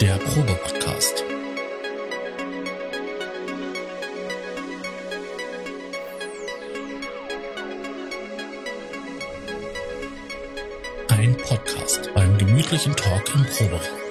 Der Probe-Podcast. Ein Podcast beim gemütlichen Talk im Proberaum.